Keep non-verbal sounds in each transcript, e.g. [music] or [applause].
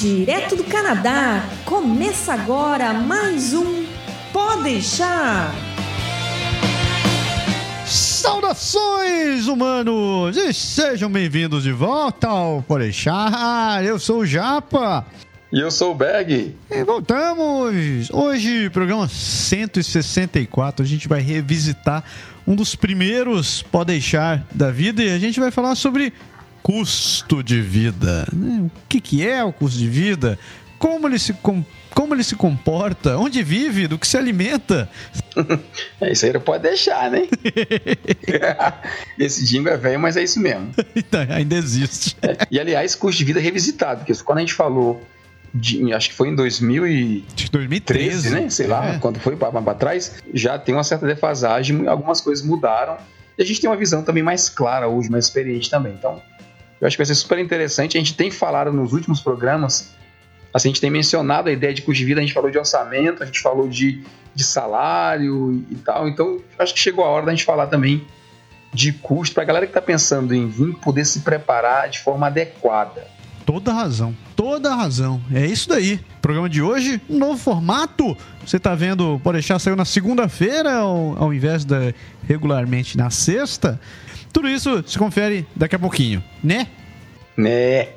Direto do Canadá, começa agora mais um Pode deixar. Saudações, humanos! E sejam bem-vindos de volta ao Pode deixar. Eu sou o Japa. E eu sou o Berg. E voltamos! Hoje, programa 164, a gente vai revisitar um dos primeiros Pode deixar da vida e a gente vai falar sobre custo de vida. Né? O que, que é o custo de vida? Como ele se como ele se comporta, onde vive, do que se alimenta. [laughs] É, isso aí não pode deixar, né? [laughs] Esse jingle é velho, mas é isso mesmo. Então, ainda existe. É, e aliás, custo de vida revisitado, porque quando a gente falou de, acho que foi em 2013, 2013 né? Sei é. lá, quando foi para trás, já tem uma certa defasagem, algumas coisas mudaram. E a gente tem uma visão também mais clara hoje, mais experiente também. Então, eu acho que vai ser super interessante. A gente tem falado nos últimos programas, assim, a gente tem mencionado a ideia de custo de vida, a gente falou de orçamento, a gente falou de, de salário e tal. Então, acho que chegou a hora da gente falar também de custo para a galera que está pensando em vir poder se preparar de forma adequada. Toda razão, toda razão. É isso daí. Programa de hoje, novo formato. Você está vendo, pode deixar saiu na segunda-feira ao, ao invés da regularmente na sexta. Tudo isso se confere daqui a pouquinho, né? Né.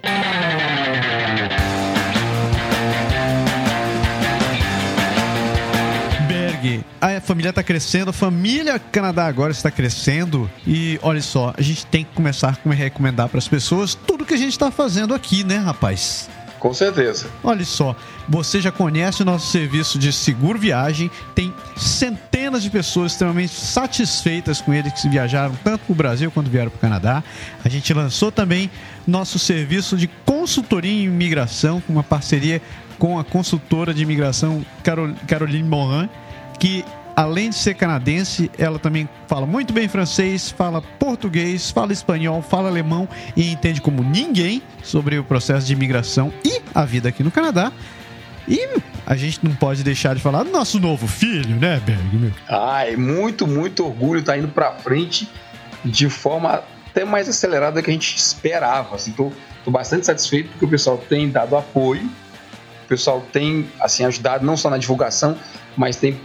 Berg, a família está crescendo, a família Canadá agora está crescendo e olha só, a gente tem que começar a recomendar para as pessoas tudo que a gente está fazendo aqui, né, rapaz? Com certeza. Olha só, você já conhece o nosso serviço de seguro viagem, tem centenas de pessoas extremamente satisfeitas com ele que viajaram tanto para o Brasil quanto vieram para o Canadá. A gente lançou também nosso serviço de consultoria em imigração, com uma parceria com a consultora de imigração Carol, Caroline Morin, que além de ser canadense, ela também fala muito bem francês, fala português, fala espanhol, fala alemão e entende como ninguém sobre o processo de imigração e a vida aqui no Canadá. E a gente não pode deixar de falar do nosso novo filho, né, Berg? Ai, muito, muito orgulho tá indo para frente de forma até mais acelerada que a gente esperava. Assim, tô, tô bastante satisfeito porque o pessoal tem dado apoio, o pessoal tem assim ajudado não só na divulgação, mas tem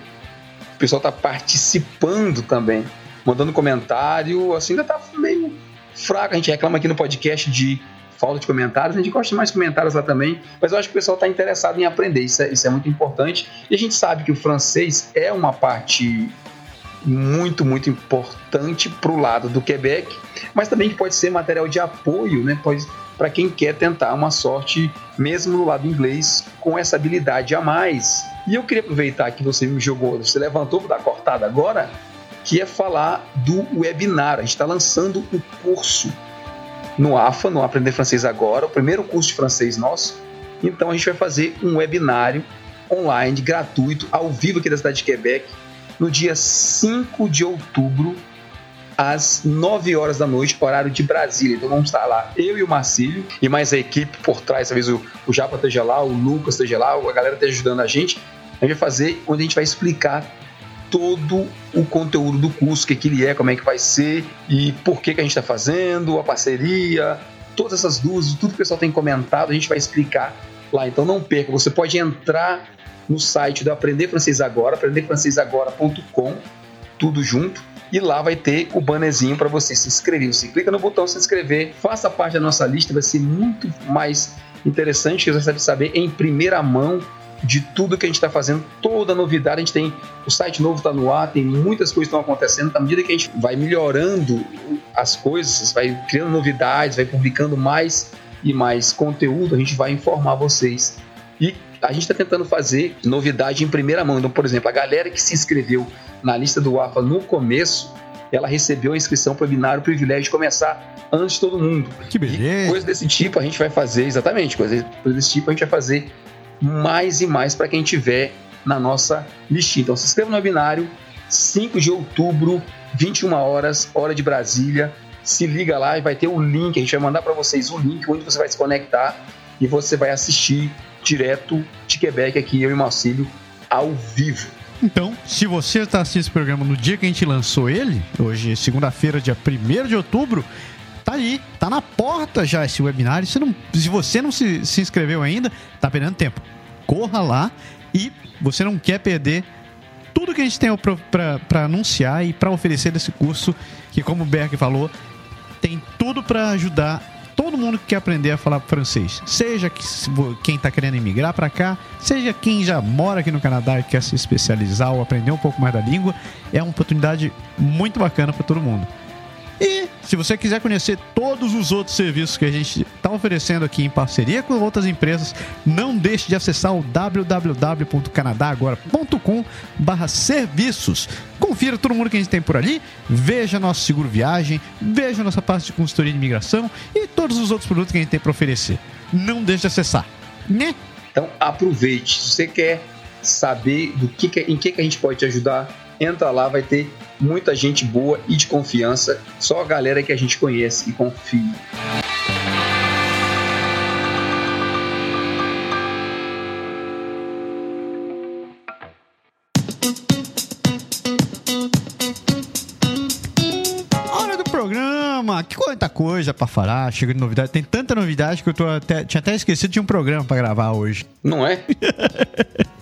o pessoal tá participando também, mandando comentário, assim, ainda tá meio fraco. A gente reclama aqui no podcast de falta de comentários, a gente gosta de mais comentários lá também, mas eu acho que o pessoal está interessado em aprender, isso é, isso é muito importante. E a gente sabe que o francês é uma parte muito, muito importante para o lado do Quebec, mas também que pode ser material de apoio, né? Pode para quem quer tentar uma sorte mesmo no lado inglês com essa habilidade a mais. E eu queria aproveitar que você me jogou, você levantou para dar cortada agora, que é falar do webinar. A gente está lançando o curso no AFA, no Aprender Francês Agora, o primeiro curso de francês nosso. Então a gente vai fazer um webinário online, gratuito, ao vivo aqui da cidade de Quebec, no dia 5 de outubro, às 9 horas da noite, horário de Brasília. Então vamos estar lá, eu e o Marcílio, e mais a equipe por trás, talvez o, o Japa esteja lá, o Lucas esteja lá, a galera esteja ajudando a gente. A gente vai fazer onde a gente vai explicar todo o conteúdo do curso, o que, que ele é, como é que vai ser e por que, que a gente está fazendo, a parceria, todas essas dúvidas, tudo que o pessoal tem comentado, a gente vai explicar lá. Então não perca, você pode entrar no site do Aprender Francês Agora, aprenderfrancesagora.com, tudo junto e lá vai ter o bannerzinho para você se inscrever. Você clica no botão se inscrever, faça parte da nossa lista, vai ser muito mais interessante, você vai saber em primeira mão de tudo que a gente está fazendo, toda novidade. A gente tem o site novo está no ar, tem muitas coisas estão acontecendo. À medida que a gente vai melhorando as coisas, vai criando novidades, vai publicando mais e mais conteúdo, a gente vai informar vocês. E a gente está tentando fazer novidade em primeira mão. Então, por exemplo, a galera que se inscreveu na lista do AFA no começo, ela recebeu a inscrição para o webinário, o privilégio de começar antes de todo mundo. Que beleza! E coisa desse tipo a gente vai fazer, exatamente, coisa desse tipo a gente vai fazer mais e mais para quem tiver na nossa listinha. Então se inscreva no webinário, 5 de outubro, 21 horas, hora de Brasília. Se liga lá e vai ter o um link, a gente vai mandar para vocês o um link onde você vai se conectar e você vai assistir direto de Quebec aqui, eu e Marcílio, ao vivo. Então, se você está assistindo esse programa no dia que a gente lançou ele, hoje, segunda-feira, dia 1 de outubro, tá ali, tá na porta já esse webinar. Se, não, se você não se, se inscreveu ainda, tá perdendo tempo. Corra lá e você não quer perder tudo que a gente tem para anunciar e para oferecer desse curso, que como o Berg falou, tem tudo para ajudar todo mundo que quer aprender a falar francês. Seja quem está querendo emigrar para cá, seja quem já mora aqui no Canadá e quer se especializar ou aprender um pouco mais da língua, é uma oportunidade muito bacana para todo mundo. E se você quiser conhecer todos os outros serviços que a gente está oferecendo aqui em parceria com outras empresas, não deixe de acessar o www.canadagora.com/serviços. Confira todo mundo que a gente tem por ali, veja nosso seguro viagem, veja nossa parte de consultoria de imigração e todos os outros produtos que a gente tem para oferecer. Não deixe de acessar, né? Então aproveite. Se você quer saber do que, em que, que a gente pode te ajudar, entra lá, vai ter muita gente boa e de confiança, só a galera que a gente conhece e confia. Hora do programa, que quanta coisa para falar, chega de novidade, tem tanta novidade que eu tô até, tinha até esquecido de um programa para gravar hoje. Não é? [laughs]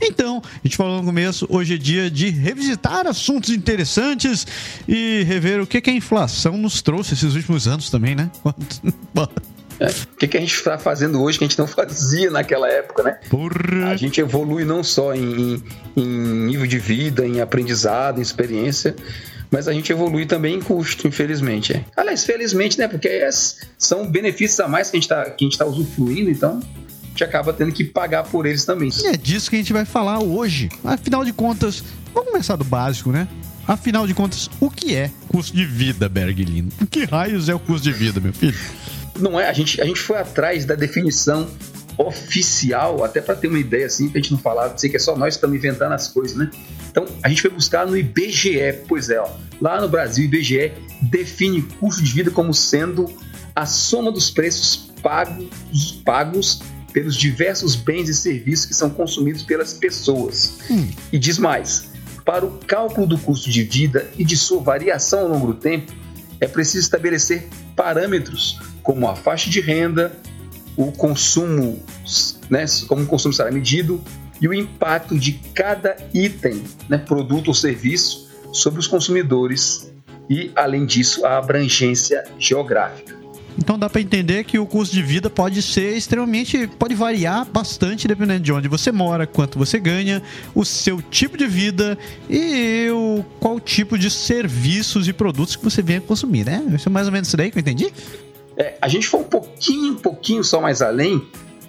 Então, a gente falou no começo, hoje é dia de revisitar assuntos interessantes e rever o que, que a inflação nos trouxe esses últimos anos também, né? [laughs] É, o que, que a gente está fazendo hoje que a gente não fazia naquela época, né? Porra. A gente evolui não só em, em, nível de vida, em aprendizado, em experiência, mas a gente evolui também em custo, infelizmente. É. Aliás, felizmente, né? Porque são benefícios a mais que a gente está tá usufruindo, então gente acaba tendo que pagar por eles também. E é disso que a gente vai falar hoje. Afinal de contas, vamos começar do básico, né? Afinal de contas, o que é custo de vida, Berglino? O que raios é o custo de vida, meu filho? Não é, a gente, a gente foi atrás da definição oficial, até para ter uma ideia assim, pra gente não falar, sei que é só nós que estamos inventando as coisas, né? Então, a gente foi buscar no IBGE, pois é, ó, lá no Brasil, o IBGE define custo de vida como sendo a soma dos preços pagos, pagos pelos diversos bens e serviços que são consumidos pelas pessoas. Hum. E diz mais: para o cálculo do custo de vida e de sua variação ao longo do tempo, é preciso estabelecer parâmetros como a faixa de renda, o consumo, né, como o consumo será medido e o impacto de cada item, né, produto ou serviço sobre os consumidores e, além disso, a abrangência geográfica. Então dá para entender que o custo de vida pode ser extremamente, pode variar bastante dependendo de onde você mora, quanto você ganha, o seu tipo de vida e o, qual tipo de serviços e produtos que você venha consumir, né? Isso é mais ou menos isso daí que eu entendi? É, a gente foi um pouquinho, um pouquinho só mais além.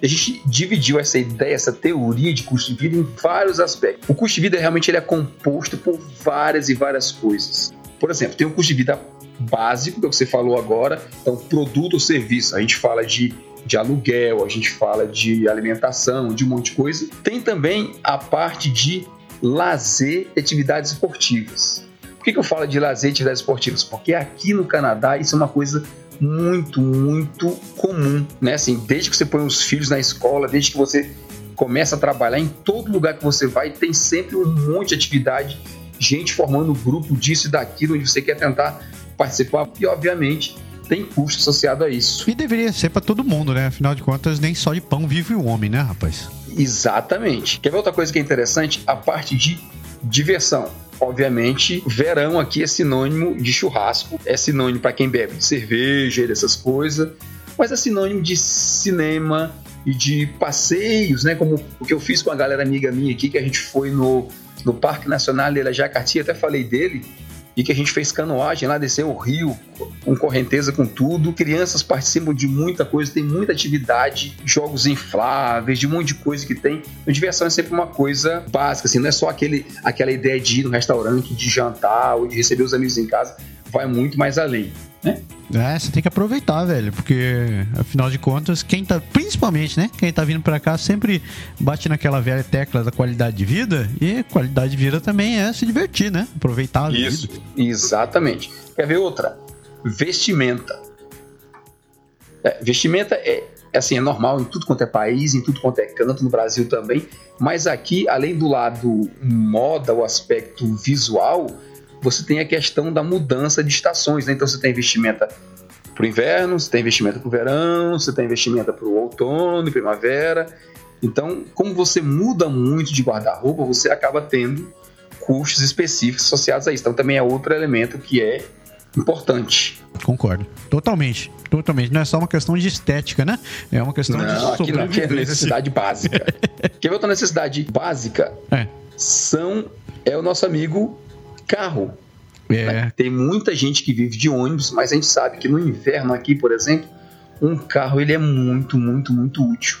A gente dividiu essa ideia, essa teoria de custo de vida em vários aspectos. O custo de vida realmente ele é composto por várias e várias coisas. Por exemplo, tem o custo de vida básico que você falou agora, então produto ou serviço. A gente fala de, de aluguel, a gente fala de alimentação, de um monte de coisa. Tem também a parte de lazer e atividades esportivas. Por que, que eu falo de lazer e atividades esportivas? Porque aqui no Canadá isso é uma coisa muito, muito comum, né? Assim, desde que você põe os filhos na escola, desde que você começa a trabalhar, em todo lugar que você vai, tem sempre um monte de atividade, gente formando grupo disso e daquilo, onde você quer tentar participar e, obviamente, tem custo associado a isso. E deveria ser para todo mundo, né? Afinal de contas, nem só de pão vive o homem, né, rapaz? Exatamente. Quer ver outra coisa que é interessante? A parte de diversão. Obviamente, verão aqui é sinônimo de churrasco, é sinônimo para quem bebe cerveja e dessas coisas, mas é sinônimo de cinema e de passeios, né? Como o que eu fiz com a galera amiga minha aqui, que a gente foi no, no Parque Nacional de Jacarti, até falei dele e que a gente fez canoagem lá, desceu o rio com correnteza, com tudo. Crianças participam de muita coisa, tem muita atividade, jogos infláveis, de um monte de coisa que tem. A diversão é sempre uma coisa básica, assim, não é só aquele, aquela ideia de ir no restaurante, de jantar ou de receber os amigos em casa, vai muito mais além. Né? É, você tem que aproveitar, velho, porque afinal de contas, quem tá, principalmente, né, quem tá vindo para cá sempre bate naquela velha tecla da qualidade de vida e qualidade de vida também é se divertir, né? Aproveitar a Isso, vida. exatamente. Quer ver outra? Vestimenta. É, vestimenta é, é assim, é normal em tudo quanto é país, em tudo quanto é canto, no Brasil também, mas aqui, além do lado moda, o aspecto visual, você tem a questão da mudança de estações, né? Então você tem vestimenta para o inverno, você tem investimento para o verão, você tem investimento para o outono e primavera. Então, como você muda muito de guarda-roupa, você acaba tendo custos específicos associados a isso. Então, também é outro elemento que é importante. Concordo. Totalmente. Totalmente. Não é só uma questão de estética, né? É uma questão não, de aqui não, aqui é necessidade básica. [laughs] Quer ver outra necessidade básica? É. São, é o nosso amigo carro. É. Tem muita gente que vive de ônibus, mas a gente sabe que no inverno aqui, por exemplo, um carro ele é muito, muito, muito útil.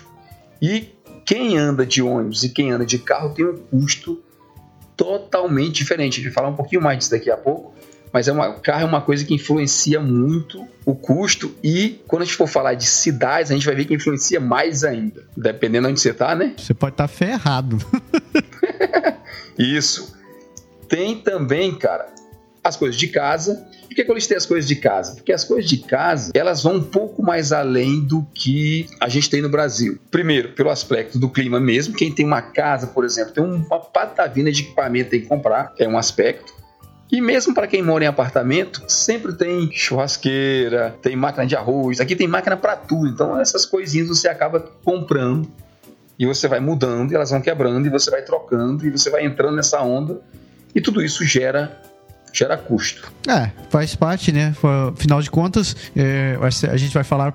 E quem anda de ônibus e quem anda de carro tem um custo totalmente diferente. A gente vai falar um pouquinho mais disso daqui a pouco, mas é uma, o carro é uma coisa que influencia muito o custo e quando a gente for falar de cidades, a gente vai ver que influencia mais ainda, dependendo de onde você está, né? Você pode estar tá ferrado. [laughs] Isso. Tem também, cara, as coisas de casa. Por que, que eu listei as coisas de casa? Porque as coisas de casa, elas vão um pouco mais além do que a gente tem no Brasil. Primeiro, pelo aspecto do clima mesmo. Quem tem uma casa, por exemplo, tem uma patavina de equipamento tem que comprar, é um aspecto. E mesmo para quem mora em apartamento, sempre tem churrasqueira, tem máquina de arroz, aqui tem máquina para tudo. Então essas coisinhas você acaba comprando e você vai mudando, e elas vão quebrando, e você vai trocando, e você vai entrando nessa onda, e tudo isso gera gera custo. É, faz parte, né? Afinal de contas, é, a gente vai falar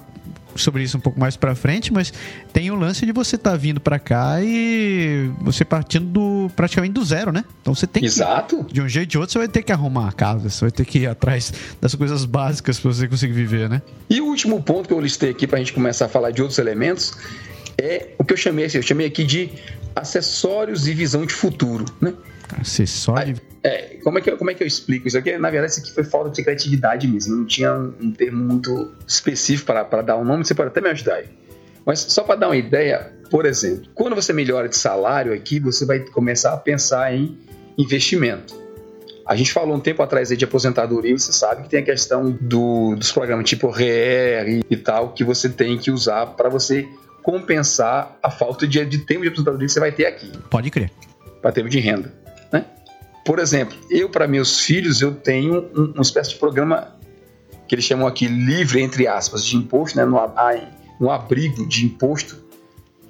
sobre isso um pouco mais para frente, mas tem o lance de você estar tá vindo para cá e você partindo do, praticamente do zero, né? Então você tem Exato. Que, de um jeito ou de outro, você vai ter que arrumar a casa, você vai ter que ir atrás das coisas básicas para você conseguir viver, né? E o último ponto que eu listei aqui para a gente começar a falar de outros elementos é o que eu chamei, assim, eu chamei aqui de acessórios e visão de futuro, né? Acessório? É, como é, que, eu, como é que eu explico isso aqui? Na verdade, isso aqui foi falta de criatividade mesmo. Não tinha um, termo muito específico para dar um nome, você pode até me ajudar aí. Mas só para dar uma ideia, por exemplo, quando você melhora de salário aqui, você vai começar a pensar em investimento. A gente falou um tempo atrás aí de aposentadoria, você sabe que tem a questão do, dos programas tipo RER e, tal, que você tem que usar para você compensar a falta de, de tempo de aposentadoria que você vai ter aqui. Pode crer. Para termo de renda. Por exemplo, eu para meus filhos eu tenho um, uma espécie de programa que eles chamam aqui livre entre aspas de imposto, né, no abrigo de imposto,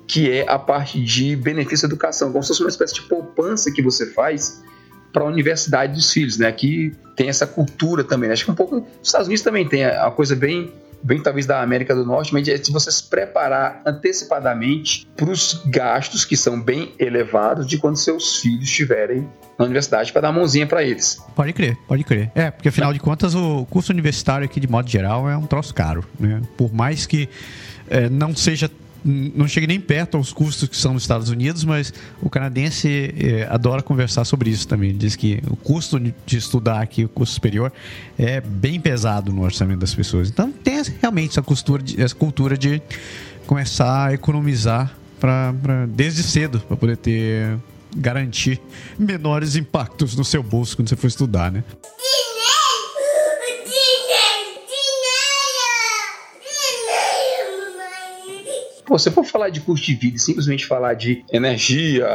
que é a parte de benefício educação, como se fosse uma espécie de poupança que você faz para a universidade dos filhos, né? Aqui tem essa cultura também. Né? Acho que um pouco os Estados Unidos também tem a coisa bem bem talvez da América do Norte, mas é de você se preparar antecipadamente para os gastos que são bem elevados de quando seus filhos estiverem na universidade para dar uma mãozinha para eles. Pode crer, pode crer. É, porque afinal de contas o curso universitário aqui de modo geral é um troço caro, né? Por mais que é, não seja não chegue nem perto aos custos que são nos Estados Unidos, mas o canadense é, adora conversar sobre isso também. Diz que o custo de estudar aqui, o custo superior, é bem pesado no orçamento das pessoas. Então tem realmente essa cultura de, essa cultura de começar a economizar pra, pra desde cedo para poder ter garantir menores impactos no seu bolso quando você for estudar, né? Pô, se for falar de custo de vida e simplesmente falar de energia,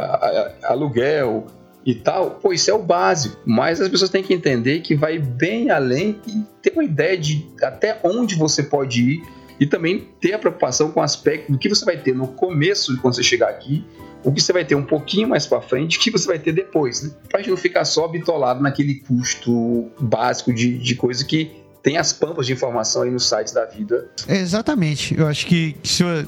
aluguel e tal, pô, isso é o básico. Mas as pessoas têm que entender que vai bem além e ter uma ideia de até onde você pode ir e também ter a preocupação com o aspecto do que você vai ter no começo, quando você chegar aqui, o que você vai ter um pouquinho mais para frente, o que você vai ter depois, né? Pra gente não ficar só bitolado naquele custo básico de, de coisa que tem as pampas de informação aí no site da vida. É, exatamente. Eu acho que se eu,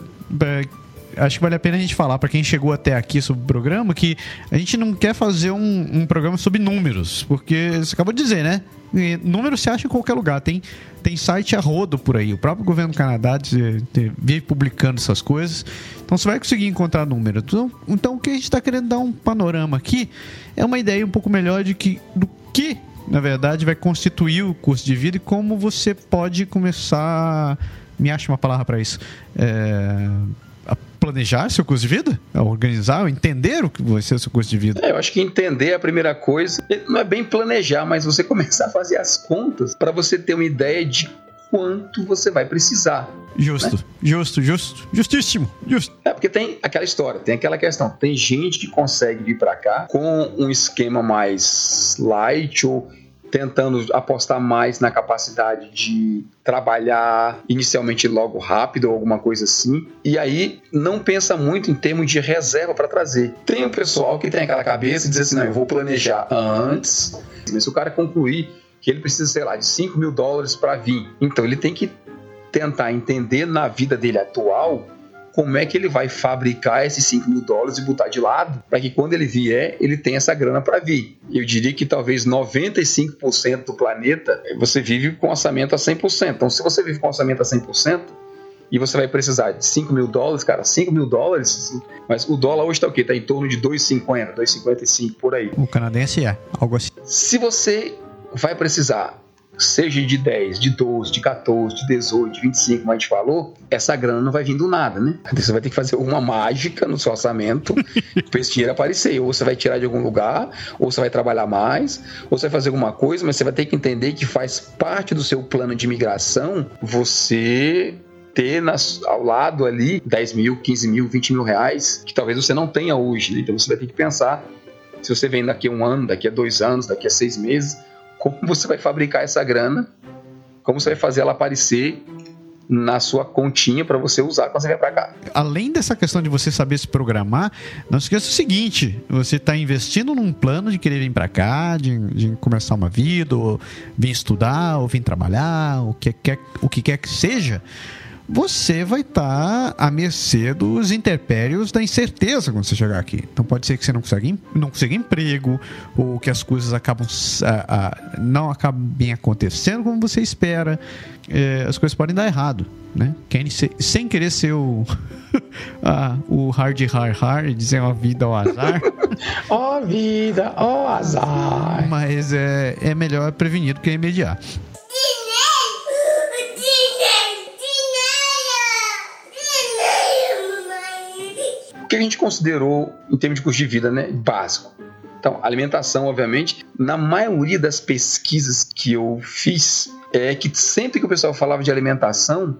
acho que vale a pena a gente falar para quem chegou até aqui sobre o programa que a gente não quer fazer um, um programa sobre números, porque você acabou de dizer, né? E número se acha em qualquer lugar. Tem, tem site a rodo por aí. O próprio governo do Canadá vive publicando essas coisas. Então você vai conseguir encontrar número. Então, então o que a gente está querendo dar um panorama aqui é uma ideia um pouco melhor de que, do que na verdade, vai constituir o curso de vida e como você pode começar. Me acha uma palavra para isso. É, planejar seu curso de vida? A organizar, entender o que vai ser o seu curso de vida? É, eu acho que entender é a primeira coisa. Não é bem planejar, mas você [laughs] começar a fazer as contas para você ter uma ideia de quanto você vai precisar. Justo, né? justo, justo, justíssimo, justo. É porque tem aquela história, tem aquela questão. Tem gente que consegue vir para cá com um esquema mais light ou tentando apostar mais na capacidade de trabalhar inicialmente logo rápido ou alguma coisa assim. E aí não pensa muito em termos de reserva para trazer. Tem o pessoal que tem aquela cabeça e diz assim: não, eu vou planejar antes. Mas se o cara concluir que ele precisa, sei lá, de 5 mil dólares para vir, então ele tem que tentar entender na vida dele atual como é que ele vai fabricar esses 5 mil dólares e botar de lado para que quando ele vier, ele tenha essa grana para vir. Eu diria que talvez 95% do planeta você vive com orçamento a 100%. Então, se você vive com orçamento a 100%, e você vai precisar de 5 mil dólares, cara, 5 mil dólares, mas o dólar hoje está o quê? Está em torno de 2,50, 2,55 por aí. O canadense é, algo assim. Se você vai precisar seja de 10, de 12, de 14, de 18, de 25, como a gente falou, essa grana não vai vir do nada, né? Você vai ter que fazer uma mágica no seu orçamento [laughs] para esse dinheiro aparecer. Ou você vai tirar de algum lugar, ou você vai trabalhar mais, ou você vai fazer alguma coisa, mas você vai ter que entender que faz parte do seu plano de imigração você ter nas, ao lado ali 10 mil, 15 mil, 20 mil reais, que talvez você não tenha hoje. Né? Então você vai ter que pensar se você vem daqui a um ano, daqui a dois anos, daqui a seis meses, como você vai fabricar essa grana, como você vai fazer ela aparecer na sua continha para você usar quando você vier para cá. Além dessa questão de você saber se programar, não esqueça o seguinte: você está investindo num plano de querer vir para cá, de, de, começar uma vida, ou vir estudar, ou vir trabalhar, o que quer, o que quer que seja você vai estar tá à mercê dos interpérios da incerteza quando você chegar aqui. Então pode ser que você não consiga, não consiga emprego, ou que as coisas acabam a, a, não acabem acontecendo como você espera. É, as coisas podem dar errado, né? Quem, sem querer ser o, [laughs] a, o hard hard hard, dizer uma vida ao azar. [laughs] Ó oh, vida, ó oh, azar. Mas é, é melhor prevenir do que remediar. Que a gente considerou em termos de custo de vida, né? Básico. Então, alimentação, obviamente, na maioria das pesquisas que eu fiz, é que sempre que o pessoal falava de alimentação,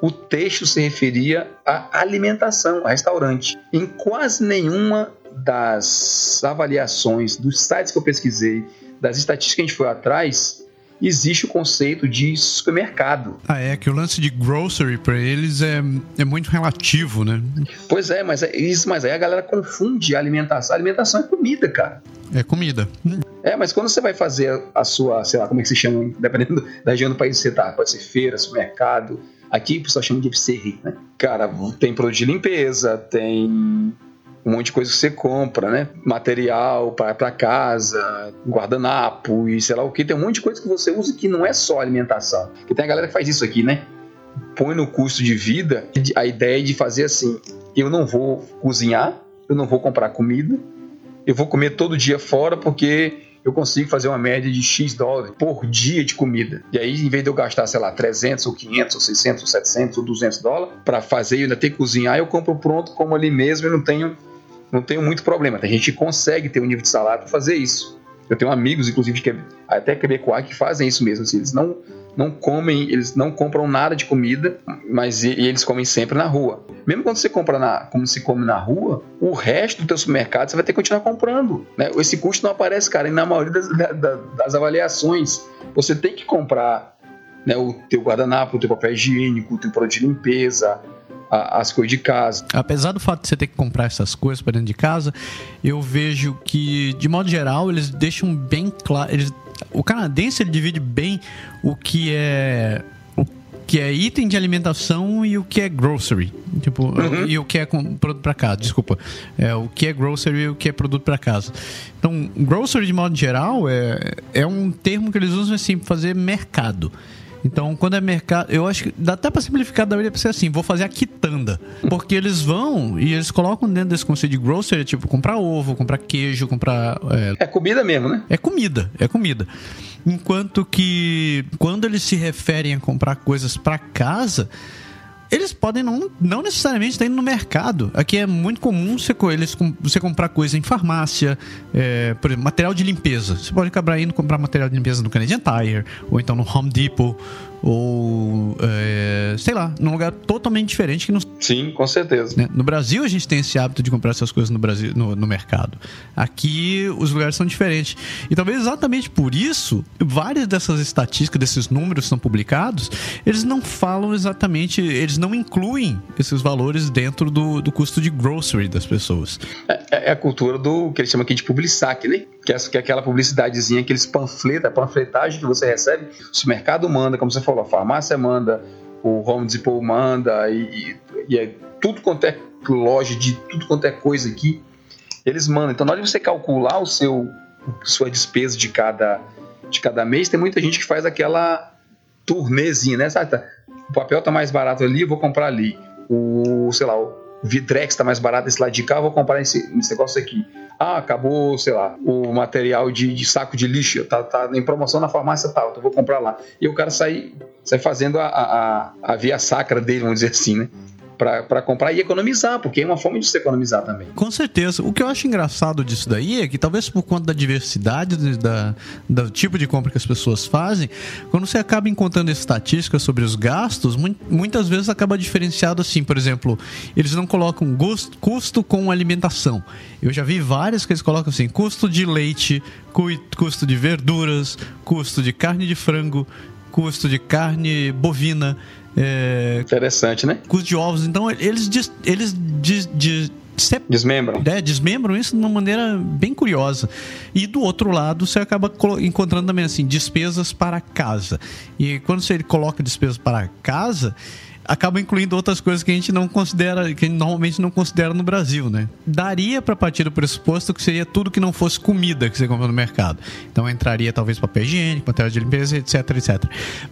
o texto se referia à alimentação, a restaurante. Em quase nenhuma das avaliações dos sites que eu pesquisei, das estatísticas que a gente foi atrás, existe o conceito de supermercado. Ah, é que o lance de grocery para eles é, é muito relativo, né? Pois é, mas é isso, mas aí a galera confunde a alimentação. A alimentação é comida, cara. É comida. É, mas quando você vai fazer a sua, sei lá, como é que se chama, dependendo da região do país que você tá, pode ser feira, supermercado. Aqui o pessoal chama de FC, né? Cara, tem produto de limpeza, tem um monte de coisa que você compra, né? Material para casa, guardanapo e sei lá o que. Tem um monte de coisa que você usa que não é só alimentação. Porque tem a galera que faz isso aqui, né? Põe no custo de vida a ideia de fazer assim: eu não vou cozinhar, eu não vou comprar comida, eu vou comer todo dia fora porque eu consigo fazer uma média de X dólares por dia de comida. E aí, em vez de eu gastar, sei lá, 300 ou 500 ou 600 ou 700 ou 200 dólares para fazer e ainda ter que cozinhar, eu compro pronto, como ali mesmo e não tenho não tenho muito problema. A gente consegue ter um nível de salário para fazer isso. Eu tenho amigos, inclusive, que até quebecois que fazem isso mesmo. Assim, eles não, não comem, eles não compram nada de comida, mas e, e eles comem sempre na rua. Mesmo quando você compra na, como se come na rua, o resto do teu supermercado você vai ter que continuar comprando. Né? Esse custo não aparece, cara. E na maioria das, das, das avaliações, você tem que comprar né, o teu guardanapo, o teu papel higiênico, o teu produto de limpeza, a, as coisas de casa. Apesar do fato de você ter que comprar essas coisas para dentro de casa, eu vejo que, de modo geral, eles deixam bem claro. Eles, o canadense ele divide bem o que é que é item de alimentação e o que é grocery. Tipo, uhum. e o que é produto para casa, desculpa. É, o que é grocery e o que é produto para casa. Então, grocery, de modo geral, é, é um termo que eles usam assim para fazer mercado. Então, quando é mercado, eu acho que dá até para simplificar da maneira para ser assim, vou fazer a quitanda. Porque eles vão e eles colocam dentro desse conceito de grocery, tipo, comprar ovo, comprar queijo, comprar. É, é comida mesmo, né? É comida, é comida. Enquanto que quando eles se referem a comprar coisas para casa, eles podem não, não necessariamente estar indo no mercado. Aqui é muito comum você, eles, você comprar coisa em farmácia, é, por exemplo, material de limpeza. Você pode acabar indo comprar material de limpeza no Canadian Tire, ou então no Home Depot, ou é, sei lá, num lugar totalmente diferente que não. Sim, com certeza. Né? No Brasil a gente tem esse hábito de comprar essas coisas no Brasil, no, no, mercado. Aqui os lugares são diferentes e talvez exatamente por isso várias dessas estatísticas, desses números que são publicados, eles não falam exatamente, eles não incluem esses valores dentro do, do custo de grocery das pessoas. É, é, é a cultura do que eles chamam aqui de publisac, né? Que é, que é aquela publicidadezinha, aqueles panfletos, a panfletagem que você recebe, o mercado manda, como você falou, a farmácia manda, o Home Depot manda, e, e, e é tudo quanto é loja de tudo quanto é coisa aqui, eles mandam. Então, na hora de você calcular o seu sua despesa de cada, de cada mês, tem muita gente que faz aquela turnezinha, né? Sabe? Tá, o papel tá mais barato ali, vou comprar ali. O, sei lá, o Vidrex tá mais barato esse lado de cá, vou comprar esse, esse negócio aqui. Ah, acabou, sei lá, o material de, de saco de lixo, tá, tá, em promoção na farmácia tal, então vou comprar lá. E o cara sai, sai fazendo a, a, a via sacra dele, vamos dizer assim, né? Para comprar e economizar, porque é uma forma de se economizar também. Com certeza. O que eu acho engraçado disso daí é que talvez por conta da diversidade da, do tipo de compra que as pessoas fazem, quando você acaba encontrando estatísticas sobre os gastos, muitas vezes acaba diferenciado assim, por exemplo, eles não colocam gosto, custo com alimentação. Eu já vi várias que eles colocam assim, custo de leite, custo de verduras, custo de carne de frango, custo de carne bovina. É, Interessante, né? Custo de ovos. Então, eles, eles desmembram. É, desmembram isso de uma maneira bem curiosa. E do outro lado, você acaba encontrando também assim, despesas para casa. E quando você coloca despesas para casa, acaba incluindo outras coisas que a gente não considera, que normalmente não considera no Brasil, né? Daria para partir do pressuposto que seria tudo que não fosse comida que você compra no mercado. Então entraria talvez papel higiênico, material de limpeza, etc, etc.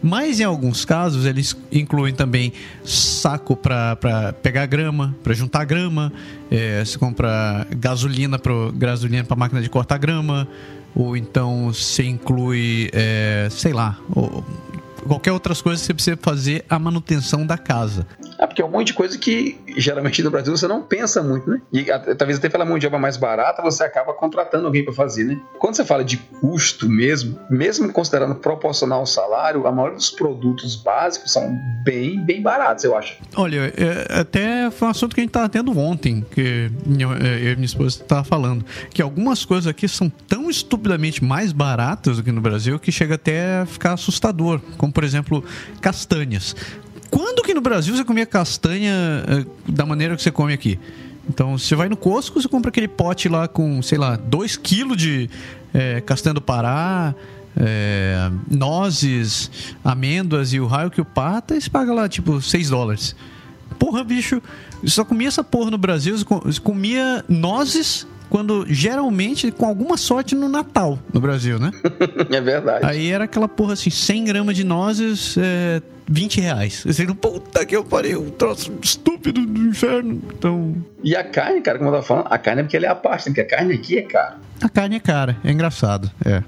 Mas em alguns casos eles incluem também saco para pegar grama, para juntar grama, é, você compra gasolina para gasolina para máquina de cortar grama, ou então você inclui, é, sei lá, qualquer outras coisas que você precisa fazer a manutenção da casa. É, porque é um monte de coisa que geralmente no Brasil você não pensa muito, né? E talvez até pela mão de obra mais barata você acaba contratando alguém para fazer, né? Quando você fala de custo mesmo, mesmo considerando proporcional ao salário, a maioria dos produtos básicos são bem, bem baratos, eu acho. Olha, é, até foi um assunto que a gente estava tendo ontem, que eu, eu e minha esposa estava falando, que algumas coisas aqui são tão estupidamente mais baratas do que no Brasil que chega até a ficar assustador, como por exemplo castanhas. Quando que no Brasil você comia castanha uh, da maneira que você come aqui? Então, você vai no Costco, você compra aquele pote lá com, sei lá, 2 kg de é, castanha do Pará, é, nozes, amêndoas e o raio que o pata, e você paga lá, tipo, 6 dólares. Porra, bicho, só comia essa porra no Brasil, você comia nozes quando geralmente, com alguma sorte, no Natal no Brasil, né? [laughs] é verdade. Aí era aquela porra assim, 100 gramas de nozes, é, 20 reais. Assim, puta que eu parei, um troço estúpido do inferno. Então. E a carne, cara, como eu tava falando, a carne é porque ela é a né? porque a carne aqui é cara. A carne é cara, é engraçado, é.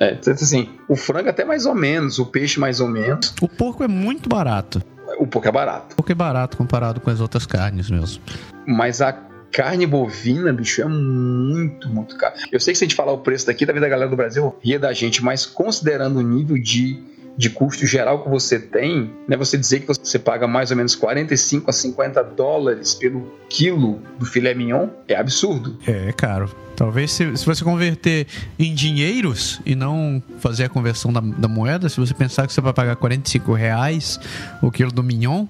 É, assim, o frango até mais ou menos, o peixe mais ou menos. O porco é muito barato. O porco é barato. O porco é barato comparado com as outras carnes mesmo. Mas a carne bovina, bicho, é muito, muito caro. Eu sei que se a gente falar o preço daqui, da vida da galera do Brasil ria da gente, mas considerando o nível de de custo geral que você tem, né, você dizer que você paga mais ou menos 45 a 50 dólares pelo quilo do filé mignon é absurdo. É, caro. Talvez se, se você converter em dinheiros e não fazer a conversão da, da moeda, se você pensar que você vai pagar 45 reais o quilo do mignon,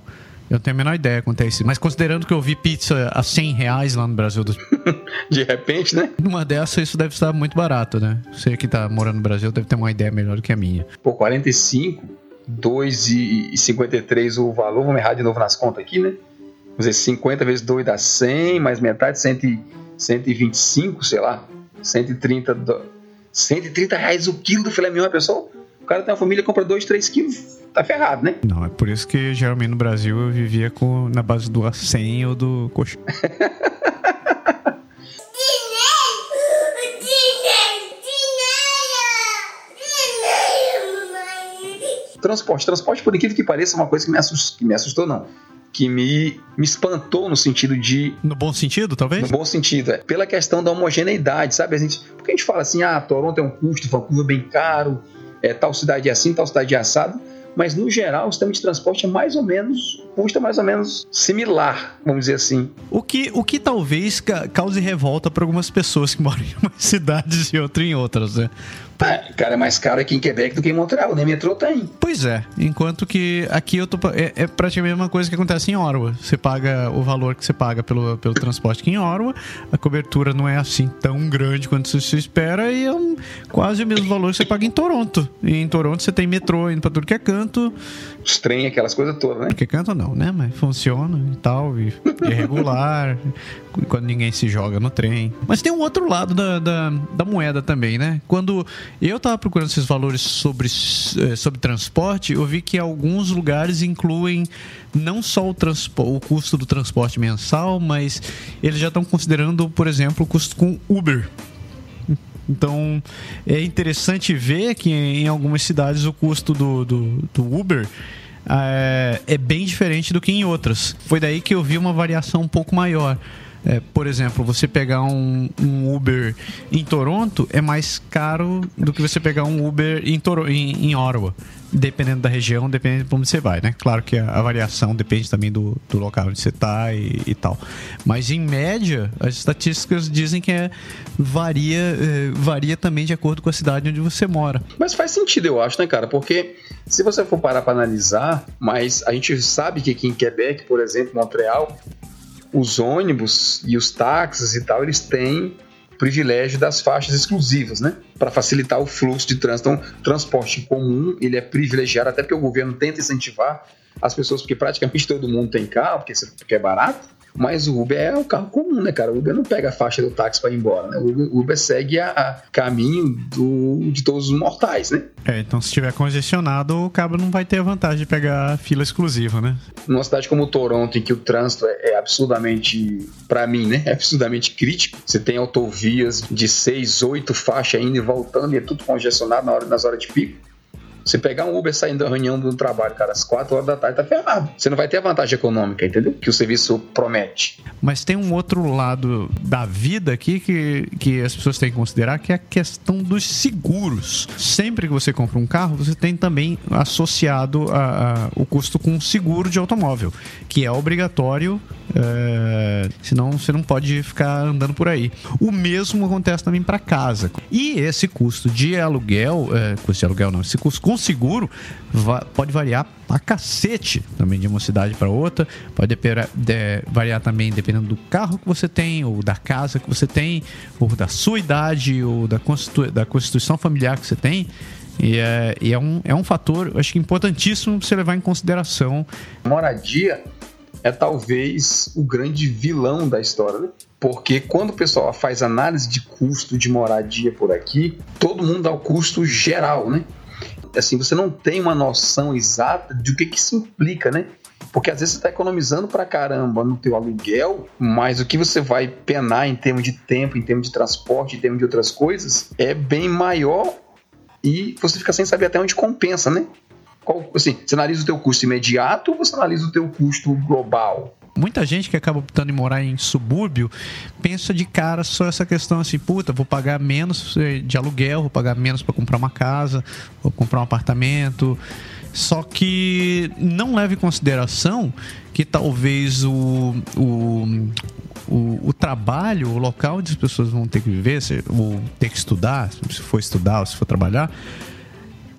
eu tenho a menor ideia quanto é isso. Mas considerando que eu vi pizza a 100 reais lá no Brasil. Do... [laughs] De repente, né? Numa dessas, isso deve estar muito barato, né? Você que tá morando no Brasil deve ter uma ideia melhor do que a minha. Pô, 45, 2,53 o valor. Vamos errar de novo nas contas aqui, né? Vamos dizer, 50 vezes 2 dá 100, mais metade, 100, 125, sei lá. 130, do... 130 reais o quilo do filé mignon, pessoal. O cara tem uma família compra 2, 3 quilos tá ferrado, né? Não, é por isso que geralmente no Brasil eu vivia com, na base do A100 ou do coxão. transporte. Transporte, por incrível que pareça, é uma coisa que me assustou, que me assustou não. Que me, me espantou no sentido de. No bom sentido, talvez? No bom sentido, é. Pela questão da homogeneidade, sabe? A gente, porque a gente fala assim, ah, Toronto é um custo, Vancouver é bem caro, é, tal cidade é assim, tal cidade é assado mas no geral o sistema de transporte é mais ou menos, custa mais ou menos similar, vamos dizer assim. O que, o que talvez cause revolta para algumas pessoas que moram em umas [laughs] cidades e outras em outras, né? Cara, é mais caro aqui em Quebec do que em Montreal, nem metrô tem. Pois é, enquanto que aqui eu tô, é, é praticamente a mesma coisa que acontece em Ottawa. Você paga o valor que você paga pelo, pelo transporte aqui em Ottawa, a cobertura não é assim tão grande quanto você espera e é um, quase o mesmo valor que você paga em Toronto. E em Toronto você tem metrô indo pra tudo que é canto. Os trem, aquelas coisas todas, né? Que canto não, né? Mas funciona e tal, e, é regular, [laughs] quando ninguém se joga no trem. Mas tem um outro lado da, da, da moeda também, né? Quando eu tava procurando esses valores sobre, eh, sobre transporte, eu vi que alguns lugares incluem não só o, o custo do transporte mensal, mas eles já estão considerando, por exemplo, o custo com Uber. Então é interessante ver que em algumas cidades o custo do, do, do Uber é, é, bem diferente do que em outras. Foi daí que eu vi uma variação um pouco maior. É, por exemplo, você pegar um, um, Uber em Toronto é mais caro do que você pegar um Uber em, Toro, em, em Ottawa. Dependendo da região, dependendo de onde você vai, né? Claro que a, a variação depende também do, do local onde você está e, e, tal. Mas em média, as estatísticas dizem que é, varia, é, varia também de acordo com a cidade onde você mora. Mas faz sentido, eu acho, né, cara? Porque se você for parar para analisar, mas a gente sabe que aqui em Quebec, por exemplo, Montreal, os ônibus e os táxis e tal, eles têm privilégio das faixas exclusivas, né? Para facilitar o fluxo de trânsito. Então, transporte comum, ele é privilegiado, até porque o governo tenta incentivar as pessoas, porque praticamente todo mundo tem carro, porque, é barato. Mas o Uber é um carro comum, né, cara? O Uber não pega a faixa do táxi para ir embora, né? O Uber, Uber segue a, a caminho do, de todos os mortais, né? É, então se estiver congestionado, o cabo não vai ter a vantagem de pegar fila exclusiva, né? Numa cidade como Toronto, em que o trânsito é, é absurdamente, para mim, né? [laughs] É absurdamente crítico. Você tem autovias de seis, oito faixas indo e voltando e é tudo congestionado na hora, nas horas de pico você pegar um Uber saindo da reunião do trabalho, cara, às 4 horas da tarde, tá ferrado. Você não vai ter a vantagem econômica, entendeu? Que o serviço promete. Mas tem um outro lado da vida aqui que, que as pessoas têm que considerar, que é a questão dos seguros. Sempre que você compra um carro, você tem também associado a, a o custo com seguro de automóvel, que é obrigatório, é, senão você não pode ficar andando por aí. O mesmo acontece também para casa. E esse custo de aluguel, é, custo de aluguel não, esse custo com seguro pode variar a cacete também de uma cidade para outra. Pode variar também dependendo do carro que você tem, ou da casa que você tem, ou da sua idade, ou da, constitu da constituição familiar que você tem. E, é, e é, um, é um fator, acho que importantíssimo para você levar em consideração. Moradia é talvez o grande vilão da história, né? Porque quando o pessoal faz análise de custo de moradia por aqui, todo mundo dá o custo geral, né? assim, você não tem uma noção exata de o que, que isso implica, né? Porque às vezes você está economizando pra caramba no teu aluguel, mas o que você vai penar em termos de tempo, em termos de transporte, em termos de outras coisas, é bem maior e você fica sem saber até onde compensa, né? Qual, assim, você analisa o teu custo imediato ou você analisa o teu custo global? muita gente que acaba optando em morar em subúrbio pensa de cara só essa questão assim, puta, vou pagar menos eh, de aluguel, vou pagar menos para comprar uma casa, vou comprar um apartamento. Só que não leva em consideração que talvez o, o, o, o, trabalho, o local onde as pessoas vão ter que viver, se, ou ter que estudar, se for estudar ou se for trabalhar,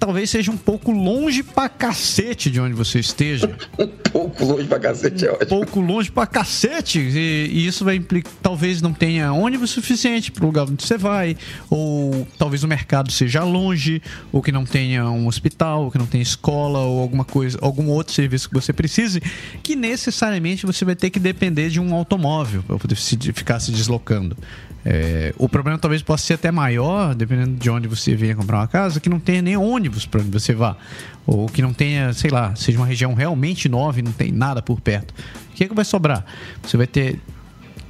talvez seja um pouco longe pra cacete de onde você esteja. [laughs] um pouco longe pra cacete é ótimo. Um pouco longe pra cacete. E, e isso vai implicar, talvez não tenha ônibus suficiente pro lugar onde você vai, ou talvez o mercado seja longe, ou que não tenha um hospital, ou que não tenha escola, ou alguma coisa, algum outro serviço que você precise, que necessariamente você vai ter que depender de um automóvel para poder se, ficar se deslocando. É, o problema talvez possa ser até maior, dependendo de onde você venha comprar uma casa, que não tenha nem ônibus para onde você vá. Ou que não tenha, sei lá, seja uma região realmente nova e não tem nada por perto. O que é que vai sobrar? Você vai ter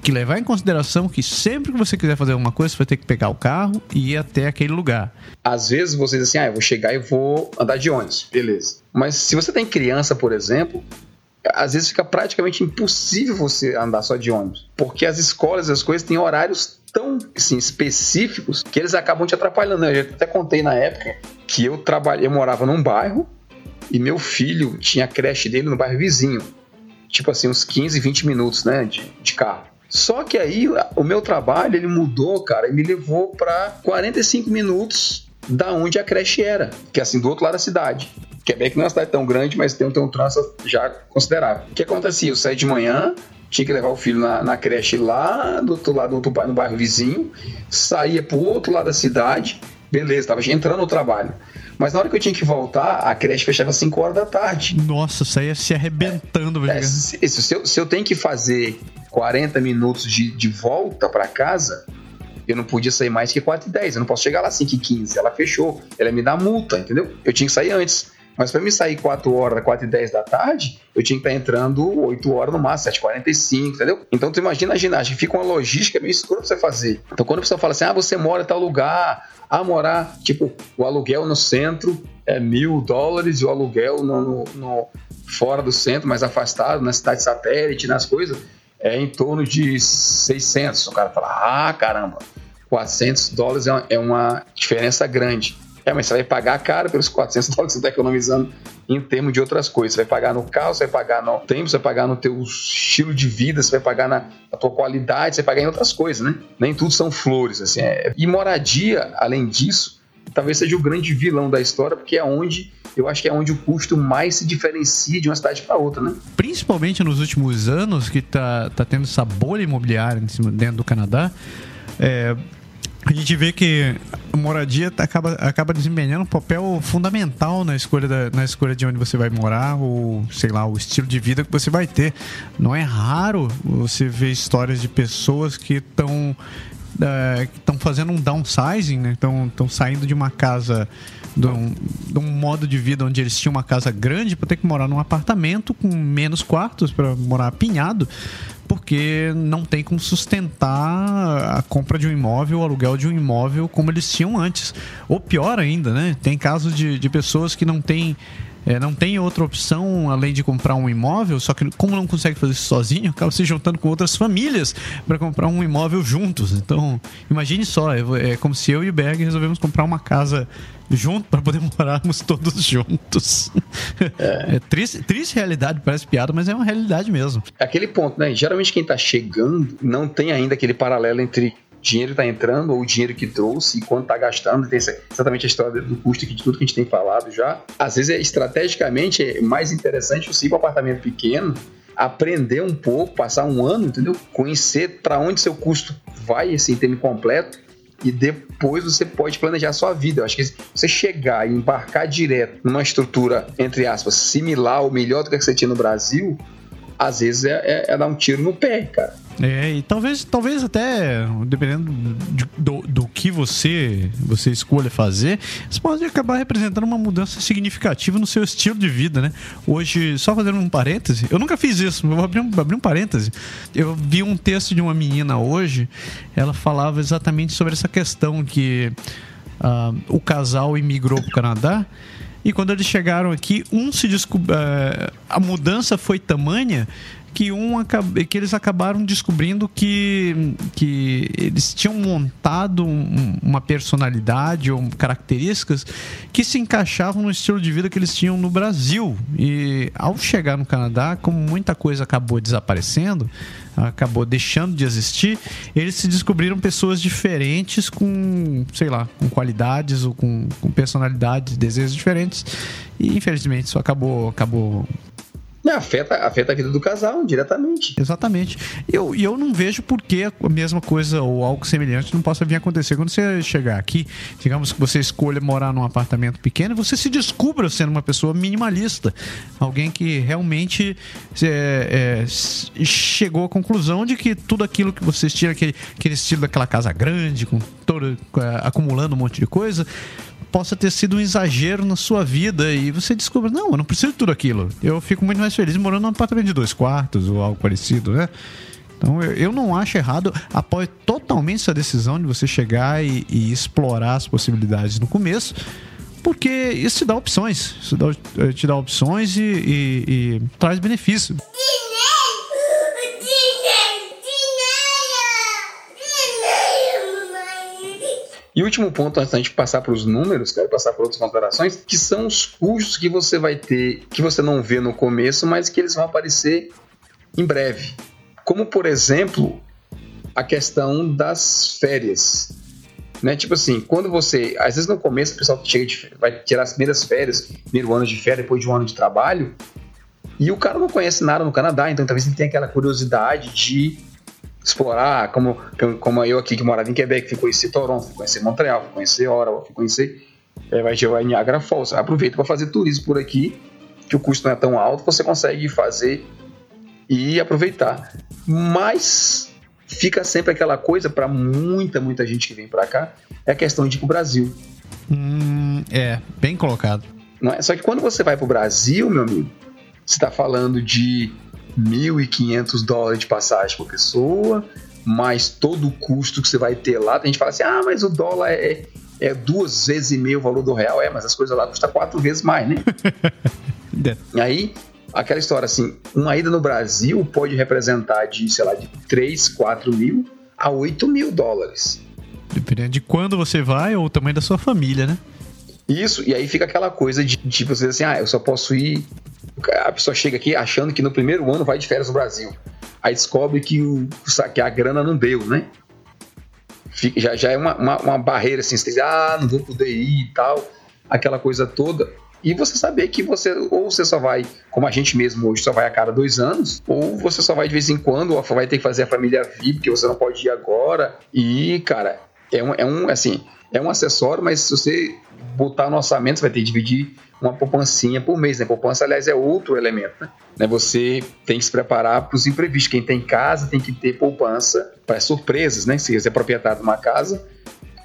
que levar em consideração que sempre que você quiser fazer alguma coisa, você vai ter que pegar o carro e ir até aquele lugar. Às vezes você diz assim, ah, eu vou chegar e vou andar de ônibus. Beleza. Mas se você tem criança, por exemplo, às vezes fica praticamente impossível você andar só de ônibus. Porque as escolas, as coisas têm horários tão assim, específicos que eles acabam te atrapalhando. Eu até contei na época que eu trabalhei, eu morava num bairro e meu filho tinha a creche dele no bairro vizinho. Tipo assim, uns 15, 20 minutos, né, de, de carro. Só que aí o meu trabalho ele mudou, cara, e me levou para 45 minutos da onde a creche era, que é assim do outro lado da cidade. Quebec não é uma cidade tão grande, mas tem, tem um trânsito já considerável. O que acontecia? Eu saía de manhã, tinha que levar o filho na, na creche lá do outro lado, do, no bairro vizinho, saía pro outro lado da cidade, beleza, estava entrando no trabalho. Mas na hora que eu tinha que voltar, a creche fechava às 5 horas da tarde. Nossa, saía se arrebentando. É, se, se, eu, se eu tenho que fazer 40 minutos de, de volta para casa, eu não podia sair mais que 4 e 10. Eu não posso chegar lá 5 e 15. Ela fechou. Ela me dá multa, entendeu? Eu tinha que sair antes. Mas para me sair 4 horas, 4 e 10 da tarde, eu tinha que estar entrando 8 horas no máximo, 7 45 entendeu? Então tu imagina a ginástica, fica uma logística meio escura pra você fazer. Então quando a pessoa fala assim, ah, você mora em tal lugar, ah, morar, tipo, o aluguel no centro é mil dólares e o aluguel no, no, no fora do centro, mais afastado, na cidade satélite, nas coisas, é em torno de 600. O cara fala, ah, caramba, 400 dólares é uma, é uma diferença grande. É, mas você vai pagar caro pelos 400 dólares que você está economizando em termos de outras coisas. Você vai pagar no carro, você vai pagar no tempo, você vai pagar no teu estilo de vida, você vai pagar na, na tua qualidade, você vai pagar em outras coisas, né? Nem tudo são flores, assim. É... E moradia, além disso, talvez seja o grande vilão da história, porque é onde eu acho que é onde o custo mais se diferencia de uma cidade para outra, né? Principalmente nos últimos anos que tá, tá tendo essa bolha imobiliária dentro do Canadá. É, a gente vê que a moradia acaba, acaba desempenhando um papel fundamental na escolha, da, na escolha de onde você vai morar, ou sei lá, o estilo de vida que você vai ter. Não é raro você ver histórias de pessoas que estão uh, estão fazendo um downsizing, né? Estão saindo de uma casa de um, de um, modo de vida onde eles tinham uma casa grande para ter que morar num apartamento com menos quartos para morar apinhado porque não tem como sustentar a compra de um imóvel, o aluguel de um imóvel como eles tinham antes. Ou pior ainda, né? Tem casos de, de pessoas que não têm é, não tem outra opção além de comprar um imóvel, só que como não consegue fazer isso sozinho, acaba se juntando com outras famílias para comprar um imóvel juntos. Então, imagine só, é, é, como se eu e o Berg resolvemos comprar uma casa junto para poder [laughs] morarmos todos juntos. É. é, triste, triste realidade, parece piada, mas é uma realidade mesmo. Aquele ponto, né? Geralmente quem está chegando não tem ainda aquele paralelo entre dinheiro está entrando ou o dinheiro que trouxe e quanto está gastando. Tem exatamente a história do custo de tudo que a gente tem falado já. Às vezes, é, estrategicamente, é mais interessante você ir para um apartamento pequeno, aprender um pouco, passar um ano, entendeu? Conhecer para onde seu custo vai, assim, termo completo, e depois você pode planejar a sua vida. Eu acho que você chegar e embarcar direto numa estrutura, entre aspas, similar ou melhor do que você tinha no Brasil, às vezes é, é, é dar um tiro no pé, cara. É, e talvez, talvez até, dependendo do, do, do, que você, você escolha fazer, isso pode acabar representando uma mudança significativa no seu estilo de vida, né? Hoje, só fazendo um parêntese, eu nunca fiz isso, mas vou abrir um, abrir um parêntese. Eu vi um texto de uma menina hoje, ela falava exatamente sobre essa questão que uh, o casal imigrou para o Canadá e quando eles chegaram aqui, um se descobriu. Uh, eh, a mudança foi tamanha que, um, que eles acabaram descobrindo que, que eles tinham montado um, uma personalidade ou características que se encaixavam no estilo de vida que eles tinham no Brasil. E ao chegar no Canadá, como muita coisa acabou desaparecendo, acabou deixando de existir, eles se descobriram pessoas diferentes com, sei lá, com qualidades ou com, com personalidades, desejos diferentes. E infelizmente isso acabou, acabou afeta, afeta a vida do casal diretamente. Exatamente. E eu, eu não vejo por que a mesma coisa ou algo semelhante não possa vir a acontecer quando você chegar aqui. Digamos que você escolha morar num apartamento pequeno você se descubra sendo uma pessoa minimalista. Alguém que realmente é, é, chegou à conclusão de que tudo aquilo que vocês tinham, aquele, aquele estilo daquela casa grande, com todo, acumulando um monte de coisa, possa ter sido um exagero na sua vida e você descobre, não, eu não preciso de tudo aquilo. Eu fico muito mais feliz morando num apartamento de dois quartos ou algo parecido, né? Então eu, eu não acho errado, apoio totalmente essa decisão de você chegar e, e explorar as possibilidades no começo, porque isso te dá opções, isso dá, te dá opções e, e, e traz benefício. E E último ponto, antes da gente passar para os números, quero passar para outras considerações, que são os custos que você vai ter, que você não vê no começo, mas que eles vão aparecer em breve. Como, por exemplo, a questão das férias. Né? Tipo assim, quando você. Às vezes no começo o pessoal chega de, vai tirar as primeiras férias, primeiro ano de férias, depois de um ano de trabalho, e o cara não conhece nada no Canadá, então talvez ele tenha aquela curiosidade de explorar, como, como eu aqui que morava em Quebec, fui conhecer Toronto, fui conhecer Montreal, fui conhecer Ottawa, fui conhecer é, vai em Niagara Falls. Aproveita para fazer turismo por aqui, que o custo não é tão alto, você consegue fazer e aproveitar. Mas fica sempre aquela coisa para muita, muita gente que vem para cá, é a questão de ir pro Brasil. Hum, é, bem colocado. Não é? Só que quando você vai pro Brasil, meu amigo, você está falando de 1.500 dólares de passagem por pessoa, mais todo o custo que você vai ter lá. A gente fala assim, ah, mas o dólar é, é duas vezes e meio o valor do real. É, mas as coisas lá custam quatro vezes mais, né? [laughs] e aí, aquela história assim, uma ida no Brasil pode representar de, sei lá, de 3, 4 mil a 8 mil dólares. Dependendo de quando você vai ou o tamanho da sua família, né? Isso, e aí fica aquela coisa de, de você assim, ah, eu só posso ir. A pessoa chega aqui achando que no primeiro ano vai de férias no Brasil. Aí descobre que, o, que a grana não deu, né? Fica, já, já é uma, uma, uma barreira assim, você diz, ah, não vou poder ir e tal, aquela coisa toda. E você saber que você, ou você só vai, como a gente mesmo hoje, só vai a cada dois anos, ou você só vai de vez em quando, ou vai ter que fazer a família VIP, porque você não pode ir agora. E, cara, é um, é um assim, é um acessório, mas se você botar no orçamento, você vai ter que dividir uma poupancinha por mês. Né? Poupança, aliás, é outro elemento. Né? né? Você tem que se preparar para os imprevistos. Quem tem casa tem que ter poupança para surpresas. Né? Se você é proprietário de uma casa,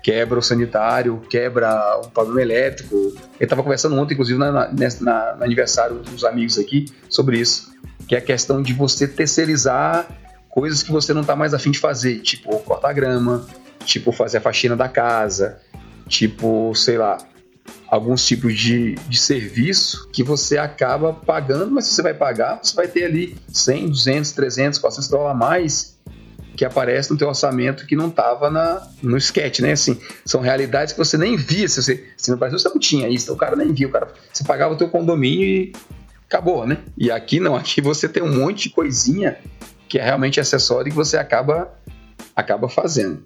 quebra o sanitário, quebra o pavimento elétrico. Eu estava conversando ontem, inclusive, na, na, na, no aniversário dos amigos aqui, sobre isso. Que é a questão de você terceirizar coisas que você não está mais afim de fazer, tipo cortar grama, tipo fazer a faxina da casa, tipo, sei lá, alguns tipos de, de serviço que você acaba pagando, mas se você vai pagar, você vai ter ali 100, 200, 300, 400 dólares a mais que aparece no teu orçamento que não estava no sketch, né? Assim, são realidades que você nem via. Se, você, se no Brasil você não tinha isso, o cara nem via. O cara, você pagava o teu condomínio e acabou, né? E aqui não, aqui você tem um monte de coisinha que é realmente acessório e que você acaba, acaba fazendo.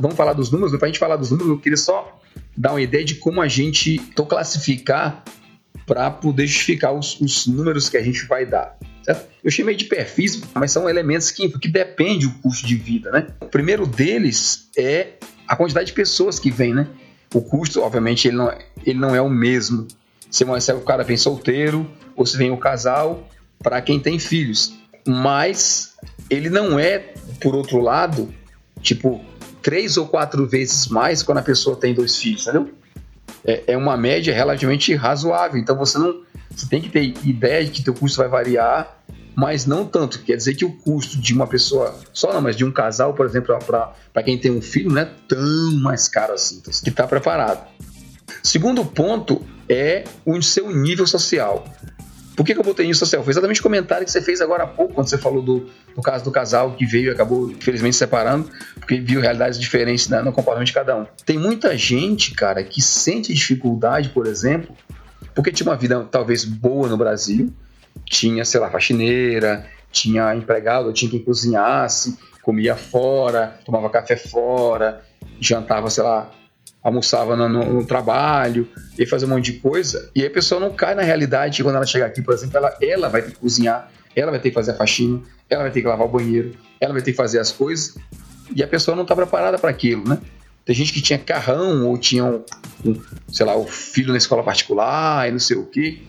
Vamos falar dos números, para a gente falar dos números, eu queria só dar uma ideia de como a gente tô classificar para poder justificar os, os, números que a gente vai dar. Certo? Eu chamei de perfis, mas são elementos que, que depende do custo de vida. Né? O primeiro deles é a quantidade de pessoas que vem. Né? O custo, obviamente, ele não, é, ele não é o mesmo. Se, se o cara vem solteiro ou se vem o casal, para quem tem filhos. Mas ele não é, por outro lado, tipo, três ou quatro vezes mais quando a pessoa tem dois filhos, entendeu? É, é uma média relativamente razoável. Então você não. Você tem que ter ideia de que teu custo vai variar, mas não tanto. Quer dizer que o custo de uma pessoa só, não, mas de um casal, por exemplo, para quem tem um filho, não é tão mais caro assim, então, que está preparado. Segundo ponto é o seu nível social. Por que, que eu botei isso, Céu? Foi exatamente o comentário que você fez agora há pouco, quando você falou do, do caso do casal que veio e acabou, infelizmente, separando, porque viu realidades diferentes né, no comportamento de cada um. Tem muita gente, cara, que sente dificuldade, por exemplo, porque tinha uma vida talvez boa no Brasil, tinha, sei lá, faxineira, tinha empregado, tinha quem cozinhasse, comia fora, tomava café fora, jantava, sei lá, almoçava no, no, no, trabalho, e fazer um monte de coisa, e aí a pessoa não cai na realidade quando ela chegar aqui, por exemplo, ela, ela vai ter que cozinhar, ela vai ter que fazer a faxina, ela vai ter que lavar o banheiro, ela vai ter que fazer as coisas, e a pessoa não está preparada para aquilo, né? Tem gente que tinha carrão ou tinha, um, um, sei lá, o filho na escola particular e não sei o quê,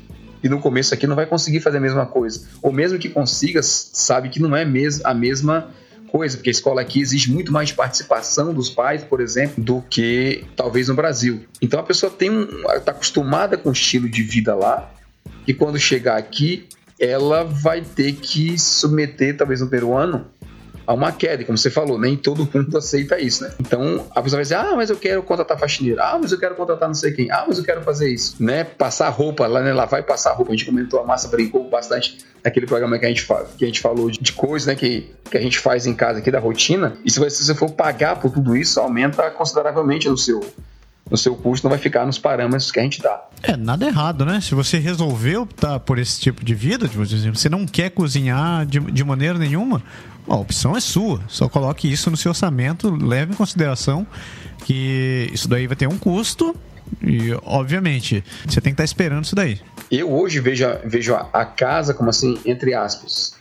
e no começo aqui não vai conseguir fazer a mesma coisa. Ou mesmo que consiga, sabe que não é a mesma coisa, porque a escola aqui exige muito mais participação dos pais, por exemplo, do que talvez no Brasil. Então a pessoa tem um, está acostumada com o estilo de vida lá, e quando chegar aqui, ela vai ter que submeter, talvez no peruano, a uma queda. Como você falou, nem todo mundo aceita isso, né? Então a pessoa vai dizer: ah, mas eu quero contratar faxineiro, ah, mas eu quero contratar não sei quem, ah, mas eu quero fazer isso, né? Passar roupa lá, né? Lá vai passar roupa. A gente comentou, a massa brincou bastante naquele programa que a gente, que a gente falou de, de coisas, né? Que, que a gente faz em casa aqui da rotina. E se você for pagar por tudo isso, aumenta consideravelmente no seu no seu custo não vai ficar nos parâmetros que a gente dá. É, nada errado, né? Se você resolveu optar por esse tipo de vida, você não quer cozinhar de, de maneira nenhuma, a opção é sua. Só coloque isso no seu orçamento, leve em consideração que isso daí vai ter um custo e, obviamente, você tem que estar esperando isso daí. Eu hoje vejo, vejo a casa como assim, entre aspas,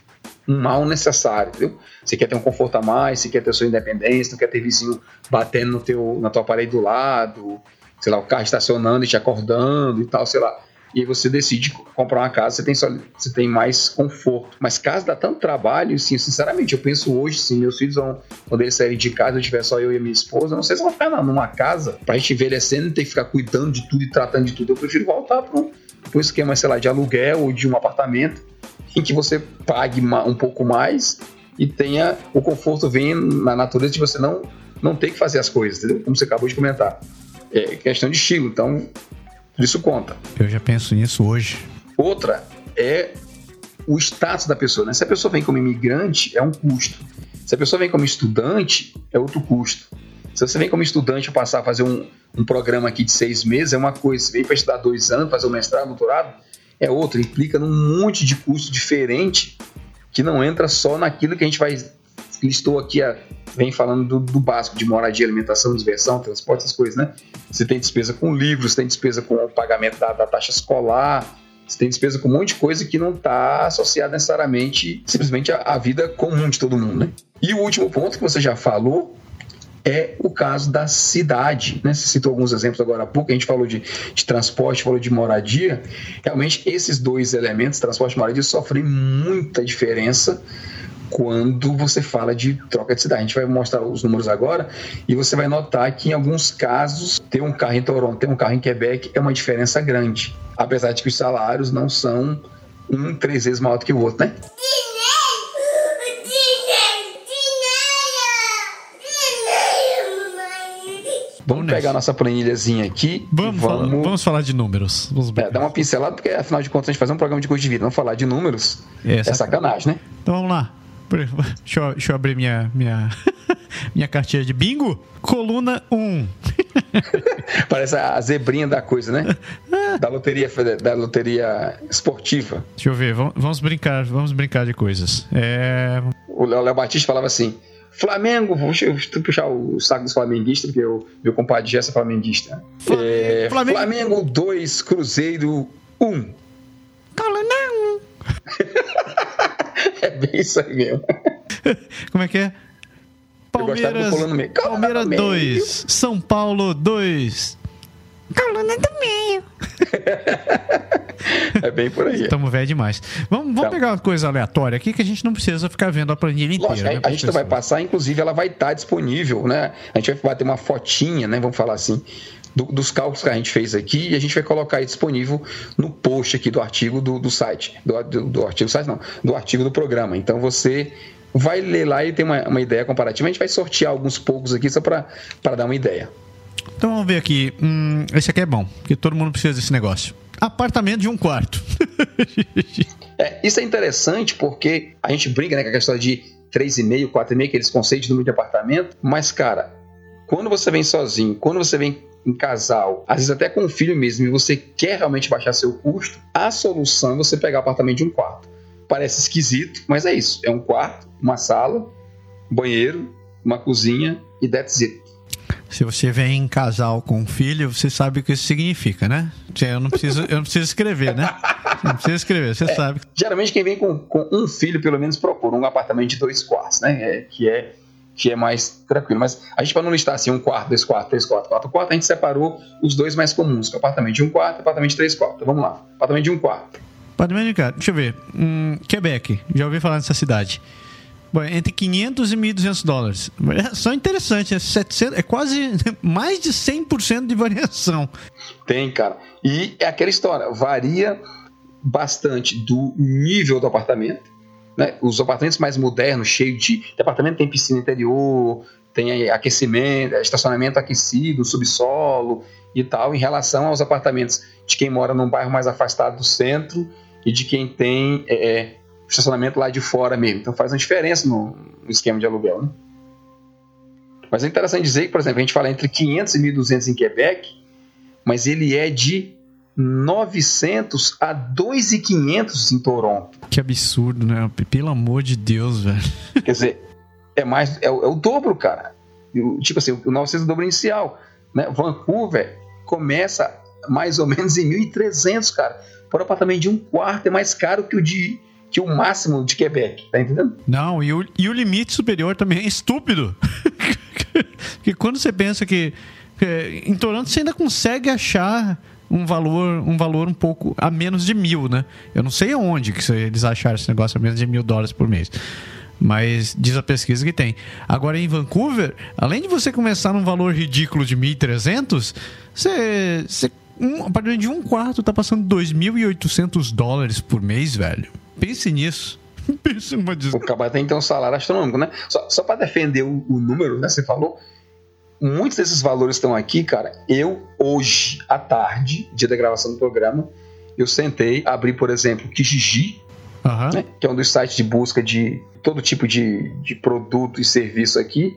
um mal necessário, entendeu? Você quer ter um conforto a mais, você quer ter sua independência, não quer ter vizinho batendo no teu, na tua parede do lado, sei lá, o carro estacionando e te acordando e tal, sei lá. E você decide comprar uma casa, você tem, só, você tem mais conforto. Mas casa dá tanto trabalho, sim, sinceramente, eu penso hoje, sim, meus filhos vão, quando eles saírem de casa, eu tiver só eu e minha esposa, não sei se vão ficar numa casa pra gente envelhecendo e ter que ficar cuidando de tudo e tratando de tudo. Eu prefiro voltar para um, um esquema, sei lá, de aluguel ou de um apartamento em que você pague um pouco mais e tenha o conforto vem na natureza de você não não ter que fazer as coisas, entendeu? Como você acabou de comentar. É questão de estilo, então isso conta. Eu já penso nisso hoje. Outra é o status da pessoa, né? Se a pessoa vem como imigrante, é um custo. Se a pessoa vem como estudante, é outro custo. Se você vem como estudante passar a fazer um, um programa aqui de seis meses, é uma coisa. Se vem para estudar dois anos, fazer um mestrado, doutorado, é outra. Implica num monte de custo diferente que não entra só naquilo que a gente vai listou aqui, a, vem falando do, do, básico, de moradia, alimentação, diversão, transporte, essas coisas, né? Você tem despesa com livros, tem despesa com o pagamento da, da taxa escolar, você tem despesa com um monte de coisa que não está associada necessariamente, simplesmente à, à vida comum de todo mundo, né? E o último ponto que você já falou é o caso da cidade. Né? Você citou alguns exemplos agora há pouco, a gente falou de, de transporte, falou de moradia. Realmente, esses dois elementos, transporte e moradia, sofrem muita diferença quando você fala de troca de cidade. A gente vai mostrar os números agora e você vai notar que em alguns casos ter um carro em Toronto, ter um carro em Quebec é uma diferença grande, apesar de que os salários não são um três vezes maior do que o outro, né? Vamos pegar nossa planilhazinha aqui. Vamos, vamos... Falar, vamos falar de números. Vamos é, dar uma pincelada, porque afinal de contas a gente faz um programa de custo de vida. Vamos falar de números. É, é sacanagem, né? Então vamos lá. Deixa eu, deixa eu abrir minha, minha, [laughs] minha cartinha de bingo. Coluna 1. [laughs] Parece a zebrinha da coisa, né? [laughs] Da loteria, da loteria esportiva. Deixa eu ver, vamos brincar, vamos brincar de coisas. É... O Léo Batista falava assim: Flamengo, vou puxar o saco dos flamenguistas, porque o meu compadre Gessa é flamenguista. É, Flamengo. Flamengo 2, Cruzeiro 1. Um. Coluna 1. É bem isso aí mesmo. [laughs] Como é que é? Palmeiras, Palmeiras 2, São Paulo 2. Coluna do meio. [laughs] é bem por aí. Estamos velho demais. Vamos, vamos então, pegar uma coisa aleatória aqui que a gente não precisa ficar vendo a planilha inteira. Lógico, né, a, gente vai passar, inclusive ela vai estar disponível, né? A gente vai bater uma fotinha, né? Vamos falar assim. Do, dos cálculos que a gente fez aqui e a gente vai colocar aí disponível no post aqui do artigo do, do site. Do, do, do artigo do site, não, do artigo do programa. Então você vai ler lá e tem uma, uma ideia comparativa. A gente vai sortear alguns poucos aqui só para dar uma ideia. Então vamos ver aqui. Hum, esse aqui é bom, porque todo mundo precisa desse negócio. Apartamento de um quarto. [laughs] é, isso é interessante porque a gente briga né, com a questão de 3,5, 4,5, aqueles conceitos de número de apartamento. Mas, cara, quando você vem sozinho, quando você vem em casal, às vezes até com um filho mesmo, e você quer realmente baixar seu custo, a solução é você pegar apartamento de um quarto. Parece esquisito, mas é isso. É um quarto, uma sala, banheiro, uma cozinha e that's it. Se você vem em casal com um filho, você sabe o que isso significa, né? Eu não preciso, eu não preciso escrever, né? Não precisa escrever, você é, sabe. Geralmente quem vem com, com, um filho, pelo menos, procura um apartamento de dois quartos, né? É, que, é, que é mais tranquilo. Mas a gente, para não listar assim, um quarto, dois quartos, três quartos, quatro quartos, a gente separou os dois mais comuns, que é apartamento de um quarto e apartamento de três quartos. Então, vamos lá. Apartamento de um quarto. Apartamento de um quarto. Deixa eu ver. Hum, Quebec. Já ouvi falar nessa cidade. Bom, entre 500 e 1.200 dólares. É só interessante, é, 700, é quase [laughs] mais de 100% de variação. Tem, cara. E é aquela história, varia bastante do nível do apartamento, né, os apartamentos mais modernos, cheios de. apartamento tem piscina interior, tem aquecimento, estacionamento aquecido, subsolo e tal, em relação aos apartamentos de quem mora num bairro mais afastado do centro e de quem tem é, é estacionamento lá de fora mesmo. Então faz uma diferença no, no esquema de aluguel. Né? Mas é interessante dizer que, por exemplo, a gente fala entre 500 e 1.200 em Quebec, mas ele é de 900 a 2.500 em Toronto. Que absurdo, né? Pelo amor de Deus, velho. Quer dizer, é mais é, é o dobro, cara. Tipo assim, o 900 é o dobro inicial. Né? Vancouver começa mais ou menos em 1.300, cara. Por apartamento de um quarto é mais caro que o de que o máximo de Quebec, tá entendendo? Não, e o, e o limite superior também é estúpido. [laughs] Porque quando você pensa que, que em Toronto você ainda consegue achar um valor, um valor um pouco a menos de mil, né? Eu não sei aonde que eles acharam esse negócio a menos de mil dólares por mês. Mas diz a pesquisa que tem. Agora em Vancouver, além de você começar num valor ridículo de 1.300, você, você um, a partir de um quarto tá passando 2.800 dólares por mês, velho. Pense nisso. [laughs] Pense numa des... O cara tem que ter um salário astronômico, né? Só, só para defender o, o número, né? Você falou, muitos desses valores estão aqui, cara. Eu, hoje, à tarde, dia da gravação do programa, eu sentei, abri, por exemplo, Kijiji, uhum. né, que é um dos sites de busca de todo tipo de, de produto e serviço aqui.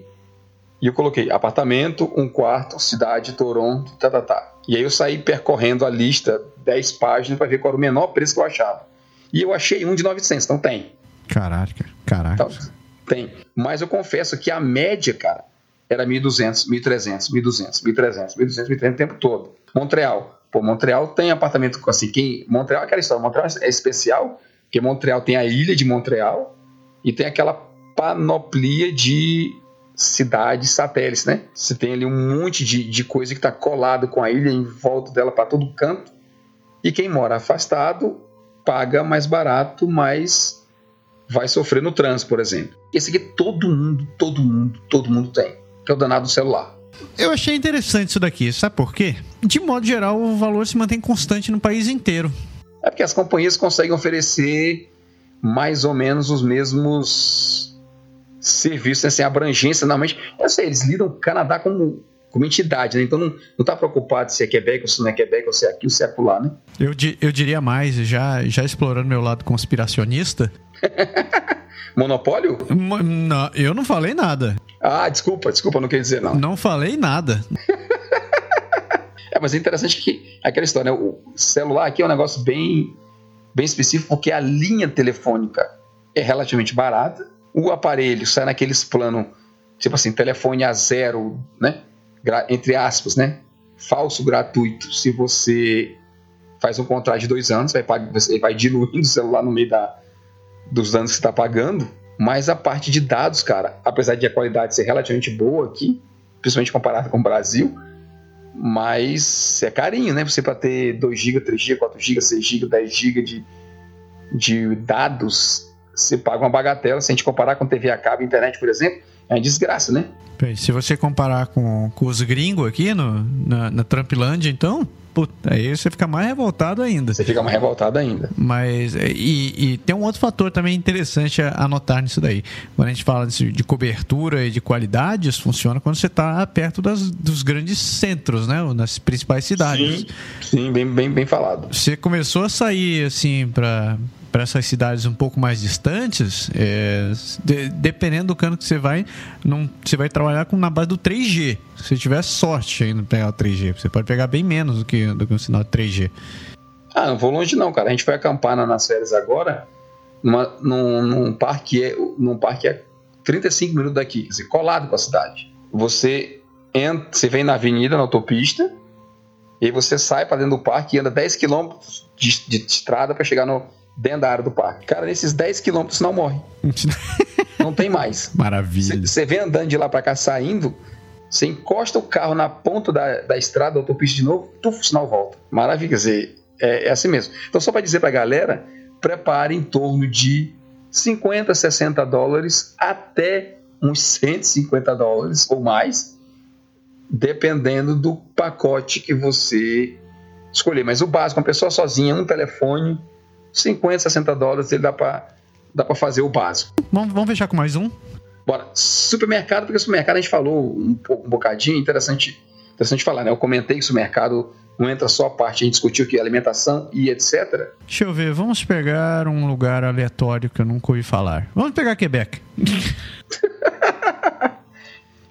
E eu coloquei apartamento, um quarto, cidade, Toronto, tá, tá, tá. E aí eu saí percorrendo a lista, 10 páginas, para ver qual era o menor preço que eu achava. E eu achei um de 900, então tem. Caraca, caraca. Então, tem. Mas eu confesso que a média, cara, era 1.200, 1.300, 1.200, 1.300, 1.200, 1.300 o tempo todo. Montreal. Pô, Montreal tem apartamento assim, quem... Montreal é aquela história, Montreal é especial, porque Montreal tem a ilha de Montreal e tem aquela panoplia de cidades satélites, né? Você tem ali um monte de, de coisa que está colado com a ilha em volta dela para todo canto. E quem mora afastado paga mais barato, mas vai sofrer no trânsito, por exemplo. Esse aqui todo mundo, todo mundo, todo mundo tem que é o danado do celular. Eu achei interessante isso daqui, sabe por quê? De modo geral, o valor se mantém constante no país inteiro. É porque as companhias conseguem oferecer mais ou menos os mesmos serviços, assim, abrangência. Normalmente, eu sei, eles lidam com o Canadá como, como entidade, né? Então não, não tá preocupado se é Quebec ou se não é Quebec, ou se é aqui ou se é acolá, né? Eu, eu diria mais, já, já explorando meu lado conspiracionista. [laughs] Monopólio? Não, eu não falei nada. Ah, desculpa, desculpa, não queria dizer não. Não falei nada. [laughs] é, mas é interessante que aquela história, né? O celular aqui é um negócio bem, bem específico, porque a linha telefônica é relativamente barata. O aparelho sai naqueles planos, tipo assim, telefone a zero, né? Entre aspas, né? Falso gratuito. Se você faz um contrato de dois anos, vai, você vai diluindo o celular no meio da, dos anos que está pagando. Mas a parte de dados, cara, apesar de a qualidade ser relativamente boa aqui, principalmente comparada com o Brasil, mas é carinho, né? Você para ter 2 GB, 3 GB, 4 GB, 6 GB, 10 GB de, de dados, você paga uma bagatela. Se a gente comparar com TV a cabo internet, por exemplo, é uma desgraça, né? Se você comparar com, com os gringos aqui no, na, na Trumpilândia, então, Puta, aí você fica mais revoltado ainda. Você fica mais revoltado ainda. Mas, é, e, e tem um outro fator também interessante a, a notar nisso daí. Quando a gente fala de cobertura e de qualidade, isso funciona quando você está perto das, dos grandes centros, né? Nas principais cidades. Sim, sim bem, bem, bem falado. Você começou a sair, assim, para para essas cidades um pouco mais distantes, é, de, dependendo do cano que você vai, não, você vai trabalhar com, na base do 3G. Se tiver sorte ainda pegar o 3G, você pode pegar bem menos do que, do que um sinal de 3G. Ah, não vou longe não, cara. A gente foi acampar nas férias agora numa, num, num, parque, num parque a 35 minutos daqui, colado com a cidade. Você entra, você vem na avenida, na autopista, e aí você sai para dentro do parque e anda 10 km de, de estrada para chegar no, dentro da área do parque. Cara, nesses 10 quilômetros não morre. [laughs] não tem mais. Maravilha. Você vem andando de lá para cá saindo, você encosta o carro na ponta da, da estrada, autopista de novo, tuf, o sinal volta. Maravilha, quer dizer, é, é assim mesmo. Então, só para dizer para a galera, prepare em torno de 50, 60 dólares até uns 150 dólares ou mais, dependendo do pacote que você escolher. Mas o básico, uma pessoa sozinha, um telefone, 50, 60 dólares, ele dá para dá para fazer o básico. Vamos, vamos fechar com mais um? Bora. Supermercado, porque supermercado a gente falou um, um bocadinho, interessante, interessante falar, né? Eu comentei que o supermercado não entra só a parte, a gente discutiu que alimentação e etc. Deixa eu ver, vamos pegar um lugar aleatório que eu nunca ouvi falar. Vamos pegar Quebec. [laughs]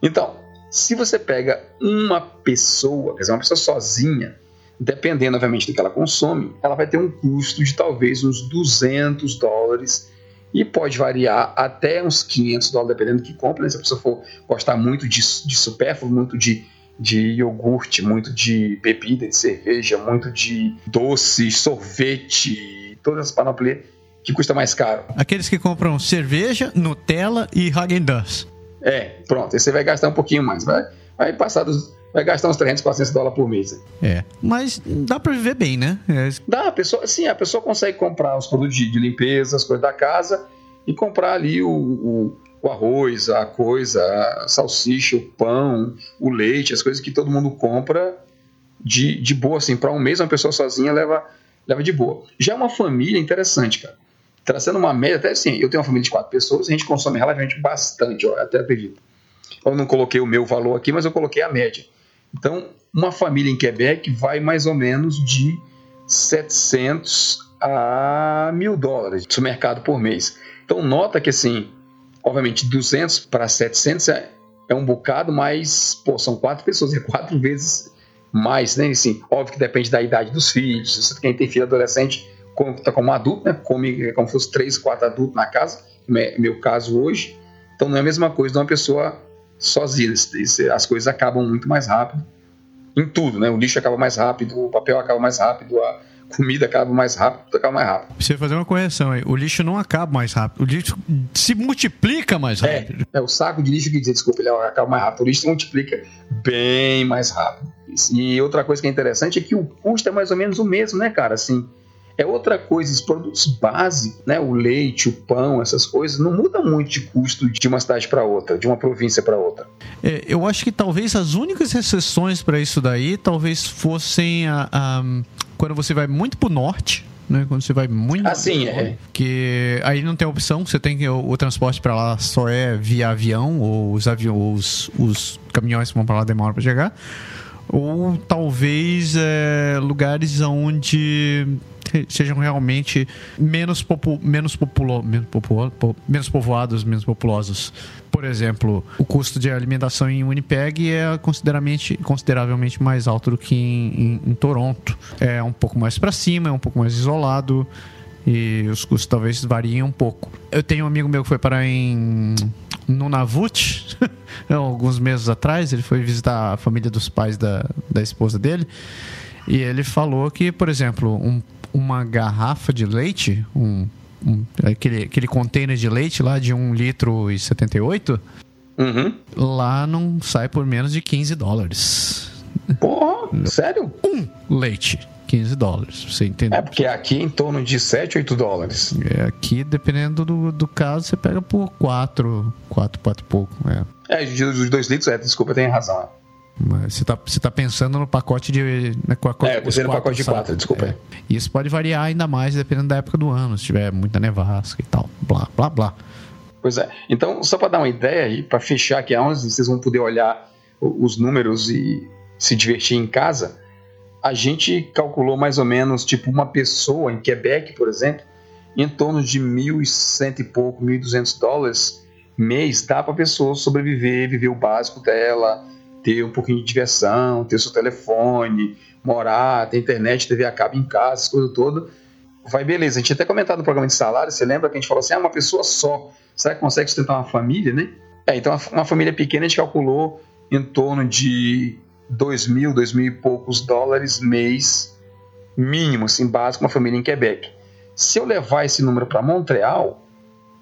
então, se você pega uma pessoa, quer dizer, uma pessoa sozinha, dependendo, obviamente, do que ela consome, ela vai ter um custo de talvez uns 200 dólares e pode variar até uns 500 dólares, dependendo do que compra. Né? Se a pessoa for gostar muito de, de supérfluo, muito de, de iogurte, muito de bebida, de cerveja, muito de doce, sorvete, todas as panoplias que custa mais caro. Aqueles que compram cerveja, Nutella e Häagen-Dazs. É, pronto. Aí você vai gastar um pouquinho mais. Vai, vai passar dos, vai gastar uns 300, 400 dólares por mês. É, mas dá para viver bem, né? É. Dá, a pessoa, sim, a pessoa consegue comprar os produtos de, de limpeza, as coisas da casa e comprar ali o, o, o, arroz, a coisa, a salsicha, o pão, o leite, as coisas que todo mundo compra de, de boa, assim, para um mês uma pessoa sozinha leva, leva de boa. Já uma família interessante, cara. Traçando uma média, até assim, eu tenho uma família de quatro pessoas, a gente consome relativamente bastante, eu até acredito. Eu não coloquei o meu valor aqui, mas eu coloquei a média. Então, uma família em Quebec vai mais ou menos de 700 a mil dólares de mercado por mês. Então, nota que, assim, obviamente, 200 para 700 é, é um bocado, mas, pô, são quatro pessoas, é quatro vezes mais, né? Assim, óbvio que depende da idade dos filhos. Quem tem filho adolescente conta como adulto, né? Come como se fosse três, quatro adultos na casa, é meu caso hoje. Então, não é a mesma coisa de uma pessoa sozinha. As coisas acabam muito mais rápido em tudo, né? O lixo acaba mais rápido, o papel acaba mais rápido, a comida acaba mais rápido, tudo acaba mais rápido. Precisa fazer uma correção aí. O lixo não acaba mais rápido, o lixo se multiplica mais é, rápido. É, é o saco de lixo que diz, desculpa, ele acaba mais rápido. O lixo se multiplica bem mais rápido. E outra coisa que é interessante é que o custo é mais ou menos o mesmo, né, cara? Assim, é outra coisa, os produtos básicos, né, o leite, o pão, essas coisas, não muda muito de custo de uma cidade para outra, de uma província para outra. É, eu acho que talvez as únicas exceções para isso daí talvez fossem a, a, quando você vai muito para o norte, né? Quando você vai muito. Assim, é. Que aí não tem opção, você tem que. O, o transporte para lá só é via avião, ou os, aviões, os, os caminhões que vão para lá demoram para chegar. Ou talvez é, lugares onde sejam realmente menos, popu, menos, populo, menos, menos povoados, menos populosos. Por exemplo, o custo de alimentação em Winnipeg é consideravelmente, consideravelmente mais alto do que em, em, em Toronto. É um pouco mais para cima, é um pouco mais isolado e os custos talvez variem um pouco. Eu tenho um amigo meu que foi parar em Nunavut [laughs] alguns meses atrás. Ele foi visitar a família dos pais da, da esposa dele. E ele falou que, por exemplo, um uma garrafa de leite, um, um, aquele, aquele container de leite lá de 1 litro e 78, uhum. lá não sai por menos de 15 dólares. Porra, sério? Um leite. 15 dólares, você entendeu? É, porque aqui é em torno de 7, 8 dólares. É, aqui, dependendo do, do caso, você pega por 4, 4, 4 e pouco. É, é os 2 litros, é, desculpa, tem razão. É. Você está tá pensando no pacote de. Né, pacote, é, você no pacote de 4, desculpa. É. Isso pode variar ainda mais dependendo da época do ano, se tiver muita nevasca e tal. Blá, blá, blá. Pois é. Então, só para dar uma ideia e para fechar aqui aonde vocês vão poder olhar os números e se divertir em casa, a gente calculou mais ou menos, tipo, uma pessoa em Quebec, por exemplo, em torno de 1.100 e pouco, 1.200 dólares mês, dá para a pessoa sobreviver, viver o básico dela, ter um pouquinho de diversão, ter seu telefone, morar, ter internet, TV a cabo em casa, essa coisa toda. Vai beleza. A gente até comentado no programa de salário, você lembra que a gente falou assim: ah, uma pessoa só, será que consegue sustentar uma família, né? É, então uma família pequena a gente calculou em torno de dois mil, dois mil e poucos dólares mês mínimo, assim, básico, uma família em Quebec. Se eu levar esse número para Montreal,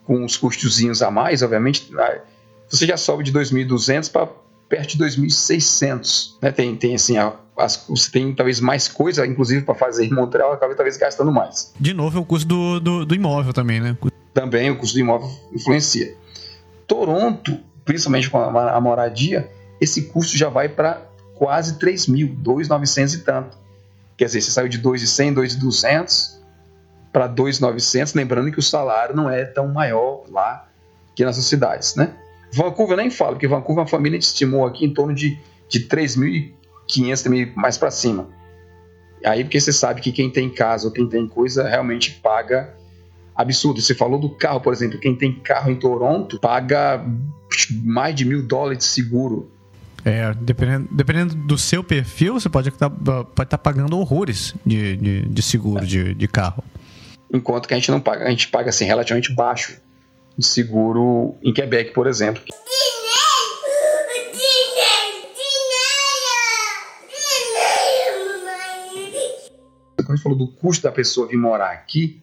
com os custozinhos a mais, obviamente, você já sobe de 2.200 para perto de 2.600. Né? Tem, tem assim, as, você tem talvez mais coisa, inclusive para fazer em Montreal, acaba talvez gastando mais. De novo, é o custo do, do, do imóvel também, né? Também o custo do imóvel influencia. Toronto, principalmente com a, a moradia, esse custo já vai para quase 3 mil, 2.900 e tanto. Quer dizer, você saiu de 2.100, 2.200 para 2.900, lembrando que o salário não é tão maior lá que nas cidades, né? Vancouver nem falo, porque Vancouver a família estimou aqui em torno de, de 3.500 também mais para cima. Aí porque você sabe que quem tem casa ou quem tem coisa realmente paga absurdo. Você falou do carro, por exemplo, quem tem carro em Toronto paga mais de mil dólares de seguro. É, dependendo, dependendo do seu perfil, você pode estar pode tá pagando horrores de, de, de seguro é. de, de carro. Enquanto que a gente não paga, a gente paga assim relativamente baixo de seguro em Quebec, por exemplo. Quando a gente falou do custo da pessoa vir morar aqui,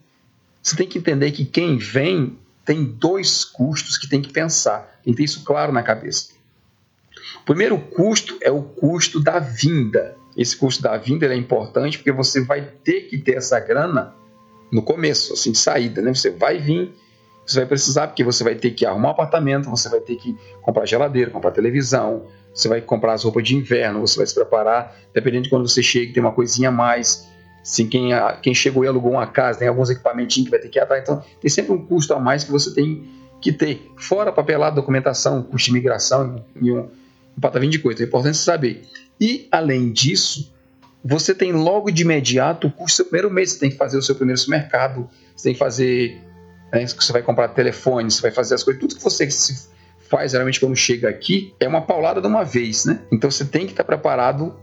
você tem que entender que quem vem tem dois custos que tem que pensar. Tem que ter isso claro na cabeça. O primeiro custo é o custo da vinda. Esse custo da vinda é importante porque você vai ter que ter essa grana no começo, assim, de saída, né? Você vai vir, você vai precisar, porque você vai ter que arrumar um apartamento, você vai ter que comprar geladeira, comprar televisão, você vai comprar as roupas de inverno, você vai se preparar, dependendo de quando você chega, tem uma coisinha a mais. Assim, quem, quem chegou e alugou uma casa, tem alguns equipamentinhos que vai ter que atrás. Então, tem sempre um custo a mais que você tem que ter. Fora papelada, documentação, custo de imigração e um, um patavim de coisa. É importante saber. E, além disso, você tem logo de imediato o custo do seu primeiro mês. Você tem que fazer o seu primeiro supermercado, você tem que fazer. Né, você vai comprar telefone, você vai fazer as coisas. Tudo que você faz geralmente quando chega aqui é uma paulada de uma vez, né? Então você tem que estar preparado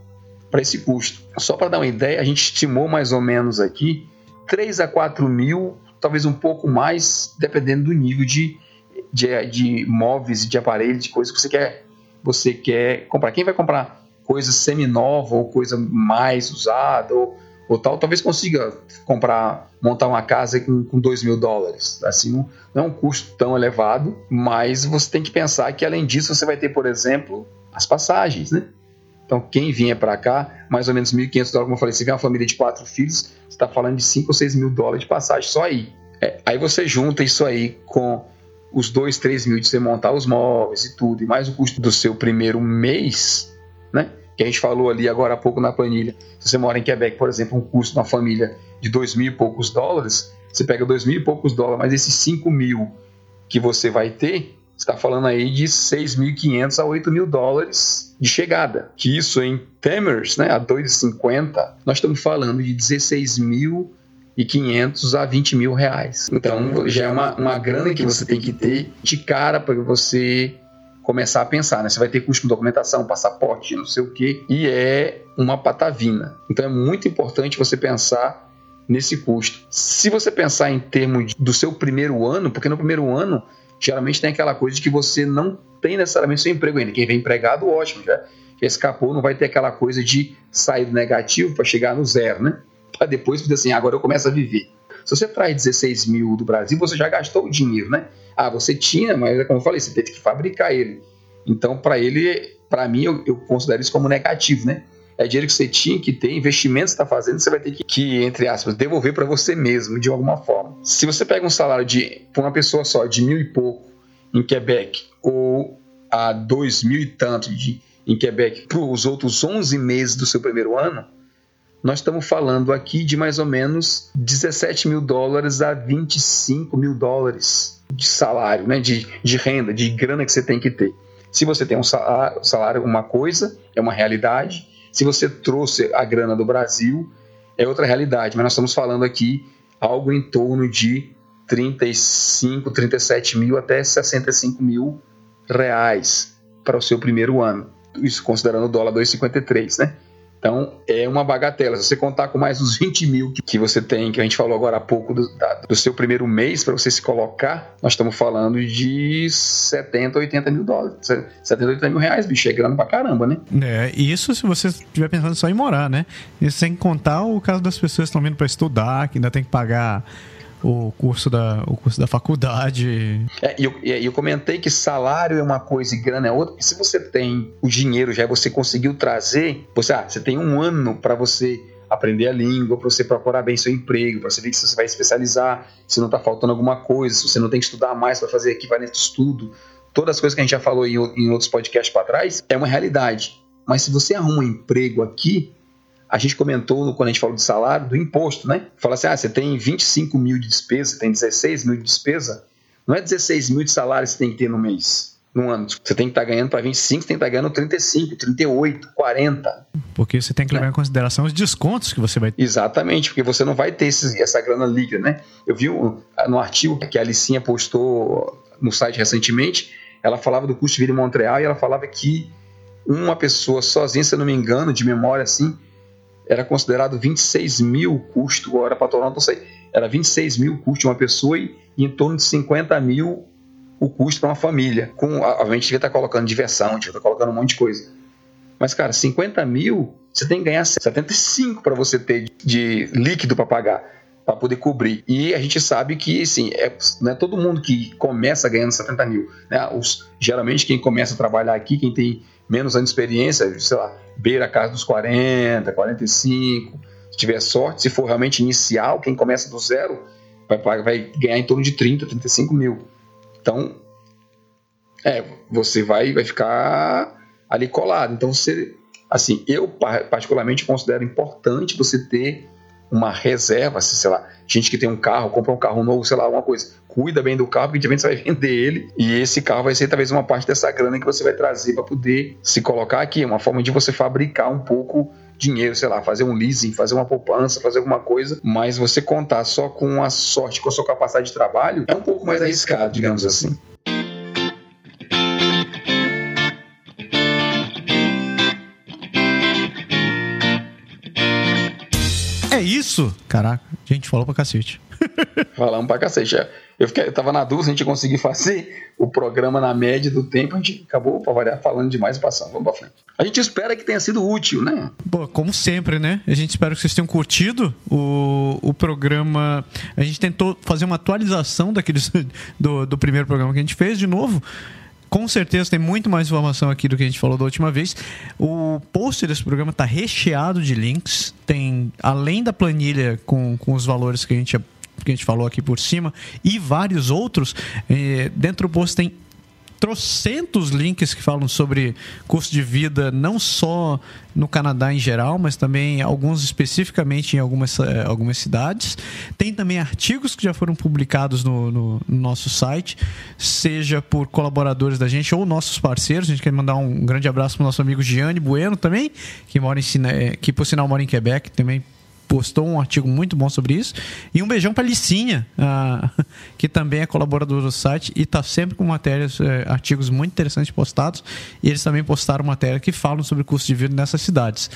para esse custo. Só para dar uma ideia, a gente estimou mais ou menos aqui 3 a 4 mil, talvez um pouco mais, dependendo do nível de, de, de móveis, de aparelhos, de coisas que você quer, você quer comprar. Quem vai comprar coisa semi-nova ou coisa mais usada ou, ou, tal, talvez consiga comprar, montar uma casa com, com 2 mil dólares. Assim, não, não é um custo tão elevado, mas você tem que pensar que além disso você vai ter, por exemplo, as passagens, né? Então, quem vinha para cá, mais ou menos 1.500 dólares, como eu falei, se vem uma família de quatro filhos, você está falando de 5 ou 6 mil dólares de passagem, só aí. É, aí você junta isso aí com os 2, 3 mil de você montar os móveis e tudo, e mais o custo do seu primeiro mês, né? Que a gente falou ali agora há pouco na planilha. Se você mora em Quebec, por exemplo, um custo de uma família de 2 mil e poucos dólares, você pega 2 mil e poucos dólares, mas esses 5 mil que você vai ter, está falando aí de 6.500 a 8 mil dólares de chegada. Que isso em Temers, né, a 2,50, nós estamos falando de 16.500 a 20 mil reais. Então já é uma, uma grana que você tem que ter de cara para você começar a pensar, né? Você vai ter custo com documentação, passaporte, não sei o quê, e é uma patavina. Então é muito importante você pensar nesse custo. Se você pensar em termos do seu primeiro ano, porque no primeiro ano geralmente tem aquela coisa de que você não tem necessariamente seu emprego ainda. Quem vem empregado, ótimo, já, escapou, não vai ter aquela coisa de sair do negativo para chegar no zero, né? Para depois dizer assim, agora eu começo a viver. Se você traz 16 mil do Brasil, você já gastou o dinheiro, né? Ah, você tinha, mas é como eu falei, você teve que fabricar ele. Então, para ele, para mim, eu, eu, considero isso como negativo, né? É dinheiro que você tinha que ter, investimento que está fazendo, você vai ter que, que entre aspas, devolver para você mesmo, de alguma forma. Se você pega um salário de para uma pessoa só de mil e pouco em Quebec, ou a dois mil e tanto de, em Quebec para os outros 11 meses do seu primeiro ano, nós estamos falando aqui de mais ou menos 17 mil dólares a 25 mil dólares de salário, né, de, de renda, de grana que você tem que ter. Se você tem um salário, salário, uma coisa, é uma realidade. Se você trouxe a grana do Brasil, é outra realidade, mas nós estamos falando aqui algo em torno de 35, 37 mil até 65 mil reais para o seu primeiro ano. Isso considerando o dólar 2,53, né? Então é uma bagatela. Se você contar com mais os 20 mil que você tem, que a gente falou agora há pouco do, do seu primeiro mês, para você se colocar, nós estamos falando de 70, 80 mil dólares. 70, 80 mil reais, bicho, é grana pra caramba, né? É, isso se você estiver pensando só em morar, né? E sem contar o caso das pessoas que estão vindo para estudar, que ainda tem que pagar o curso da, o curso da faculdade. É, e eu, eu comentei que salário é uma coisa e grana é outra. se você tem o dinheiro, já você conseguiu trazer, você, ah, você tem um ano para você aprender a língua, para você procurar bem seu emprego, para você ver se você vai especializar, se não está faltando alguma coisa, se você não tem que estudar mais para fazer equivalente estudo. Todas as coisas que a gente já falou em, em outros podcasts para trás, é uma realidade. Mas se você arruma um emprego aqui, a gente comentou quando a gente falou de salário, do imposto, né? Fala assim, ah, você tem 25 mil de despesa, você tem 16 mil de despesa, não é 16 mil de salário que você tem que ter no mês, no ano. Você tem que estar tá ganhando para 25, você tem que estar tá ganhando 35, 38, 40. Porque você tem que levar é. em consideração os descontos que você vai ter. Exatamente, porque você não vai ter esses, essa grana líquida, né? Eu vi um, no artigo que a Alicinha postou no site recentemente, ela falava do custo de vida em Montreal e ela falava que uma pessoa sozinha, se eu não me engano, de memória assim, era considerado 26 mil custo, agora para Toronto, não sei, era 26 mil custo de uma pessoa e, e em torno de 50 mil o custo para uma família. Com, a, gente devia estar tá colocando diversão, a devia estar tá colocando um monte de coisa. Mas, cara, 50 mil, você tem que ganhar 75 para você ter de, de líquido para pagar, para poder cobrir. E a gente sabe que, assim, é, não é todo mundo que começa ganhando 70 mil. Né? Os, geralmente, quem começa a trabalhar aqui, quem tem menos anos de experiência, sei lá, beira a casa dos 40, 45. Se tiver sorte, se for realmente inicial, quem começa do zero vai, vai ganhar em torno de 30, 35 mil. Então, é, você vai, vai ficar ali colado. Então, você, assim, eu particularmente considero importante você ter uma reserva, sei lá, gente que tem um carro, compra um carro novo, sei lá, alguma coisa, cuida bem do carro, porque repente você vai vender ele e esse carro vai ser talvez uma parte dessa grana que você vai trazer para poder se colocar aqui, uma forma de você fabricar um pouco dinheiro, sei lá, fazer um leasing, fazer uma poupança, fazer alguma coisa, mas você contar só com a sorte, com a sua capacidade de trabalho, é um pouco mais arriscado, digamos assim. É isso? Caraca, a gente falou pra cacete. Falamos pra cacete. É. Eu, fiquei, eu tava na dúvida se a gente conseguir fazer o programa na média do tempo. A gente acabou, pra variar, falando demais e passando. Vamos pra frente. A gente espera que tenha sido útil, né? Bom, como sempre, né? A gente espera que vocês tenham curtido o, o programa. A gente tentou fazer uma atualização daqueles [laughs] do, do primeiro programa que a gente fez de novo com certeza tem muito mais informação aqui do que a gente falou da última vez. O post desse programa está recheado de links. Tem, além da planilha com, com os valores que a gente que a gente falou aqui por cima e vários outros, eh, dentro do post tem trocentos links que falam sobre custo de vida, não só no Canadá em geral, mas também alguns especificamente em algumas, eh, algumas cidades. Tem também artigos que já foram publicados no, no, no, nosso site, seja por colaboradores da gente ou nossos parceiros. A gente quer mandar um grande abraço para o nosso amigo Gianni Bueno também, que mora em eh, que por sinal mora em Quebec, também postou um artigo muito bom sobre isso. E um beijão para Licinha, uh, [laughs] que também é colaborador do site e está sempre com matérias, uh, artigos muito interessantes postados. E eles também postaram matéria que falam sobre o custo de vida nessas cidades.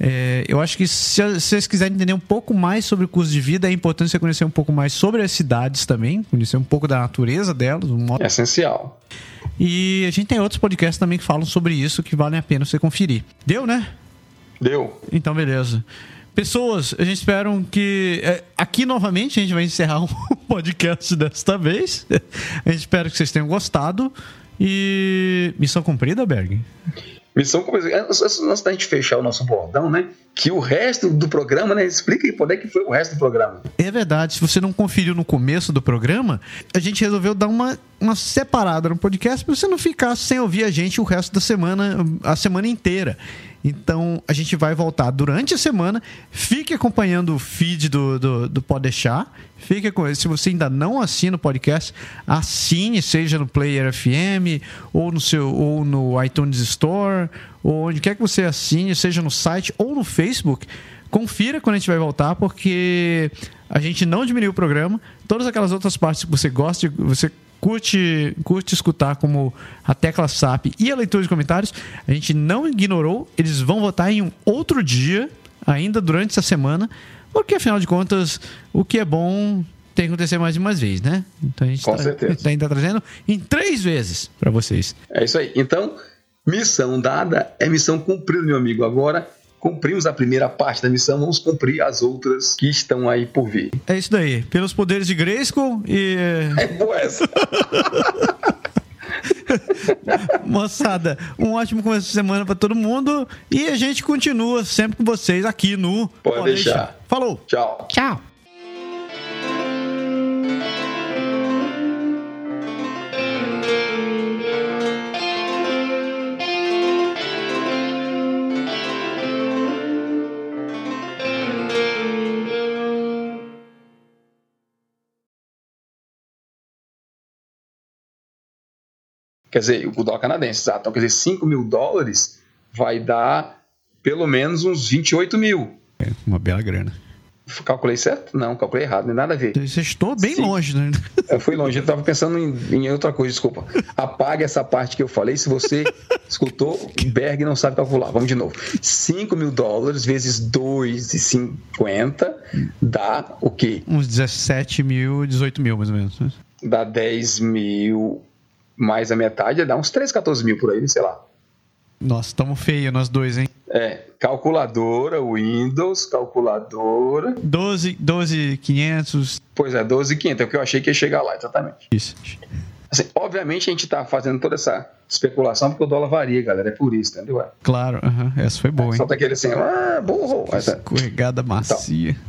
É, eu acho que se, se, vocês quiserem entender um pouco mais sobre o custo de vida, é importante você conhecer um pouco mais sobre as cidades também, conhecer um pouco da natureza delas. Um modo... É essencial. E a gente tem outros podcasts também que falam sobre isso que valem a pena você conferir. Deu, né? Deu. Então, beleza. Pessoas, a gente espera que. É, aqui novamente a gente vai encerrar [laughs] o podcast desta vez. A gente espera que vocês tenham gostado. E. Missão cumprida, Berg? Missão cumprida. Antes da gente fechar o nosso bordão, né? Que o resto do programa, né? Explica aí por é que foi o resto do programa. É verdade. Se você não conferiu no começo do programa, a gente resolveu dar uma, uma separada no podcast para você não ficar sem ouvir a gente o resto da semana, a semana inteira. Então a gente vai voltar durante a semana. Fique acompanhando o feed do, do, do Pode Deixar. Fique com Se você ainda não assina o podcast, assine, seja no Player FM, ou no, seu, ou no iTunes Store, ou onde quer que você assine, seja no site ou no Facebook. Confira quando a gente vai voltar, porque a gente não diminuiu o programa. Todas aquelas outras partes que você gosta, você curte, curte escutar como a tecla SAP e a leitura de comentários, a gente não ignorou, eles vão votar em um outro dia, ainda durante essa semana, porque afinal de contas, o que é bom tem que acontecer mais de uma vez, né? Então a gente está ainda trazendo em três vezes para vocês. É isso aí. Então, missão dada é missão cumprida, meu amigo. Agora cumprimos a primeira parte da missão, vamos cumprir as outras que estão aí por vir. É isso daí. Pelos poderes de Grayskull e. É boa essa. [laughs] Moçada, um ótimo começo de semana para todo mundo e a gente continua sempre com vocês aqui no Pode, deixar. deixar. Falou. Tchau. Tchau. Quer dizer, o dólar canadense, exato. Então, quer dizer, 5 mil dólares vai dar pelo menos uns 28 mil. É uma bela grana. Calculei certo? Não, calculei errado, não tem nada a ver. Você estou bem Sim. longe, né? Eu fui longe, eu estava pensando em, em, outra coisa, desculpa. Apague essa parte que eu falei. Se você [laughs] escutou, Berg não sabe calcular. Vamos de novo. 5 mil dólares vezes 2,50 dá o quê? Uns 17 mil, 18 mil, mais ou menos. Né? Dá 10 mil mais a metade, dá uns 13, 14 mil por aí, sei lá. Nossa, estamos feios nós dois, hein? É, calculadora, Windows, calculadora. 12, 12 500. Pois é, 12 500, é o que eu achei que ia chegar lá, exatamente. Isso. Assim, obviamente a gente está fazendo toda essa especulação porque o dólar varia, galera, é por isso, entendeu? Claro, uh -huh. essa foi boa, é, hein? Só tá aquele assim, ah, burro. Escorregada macia. Então,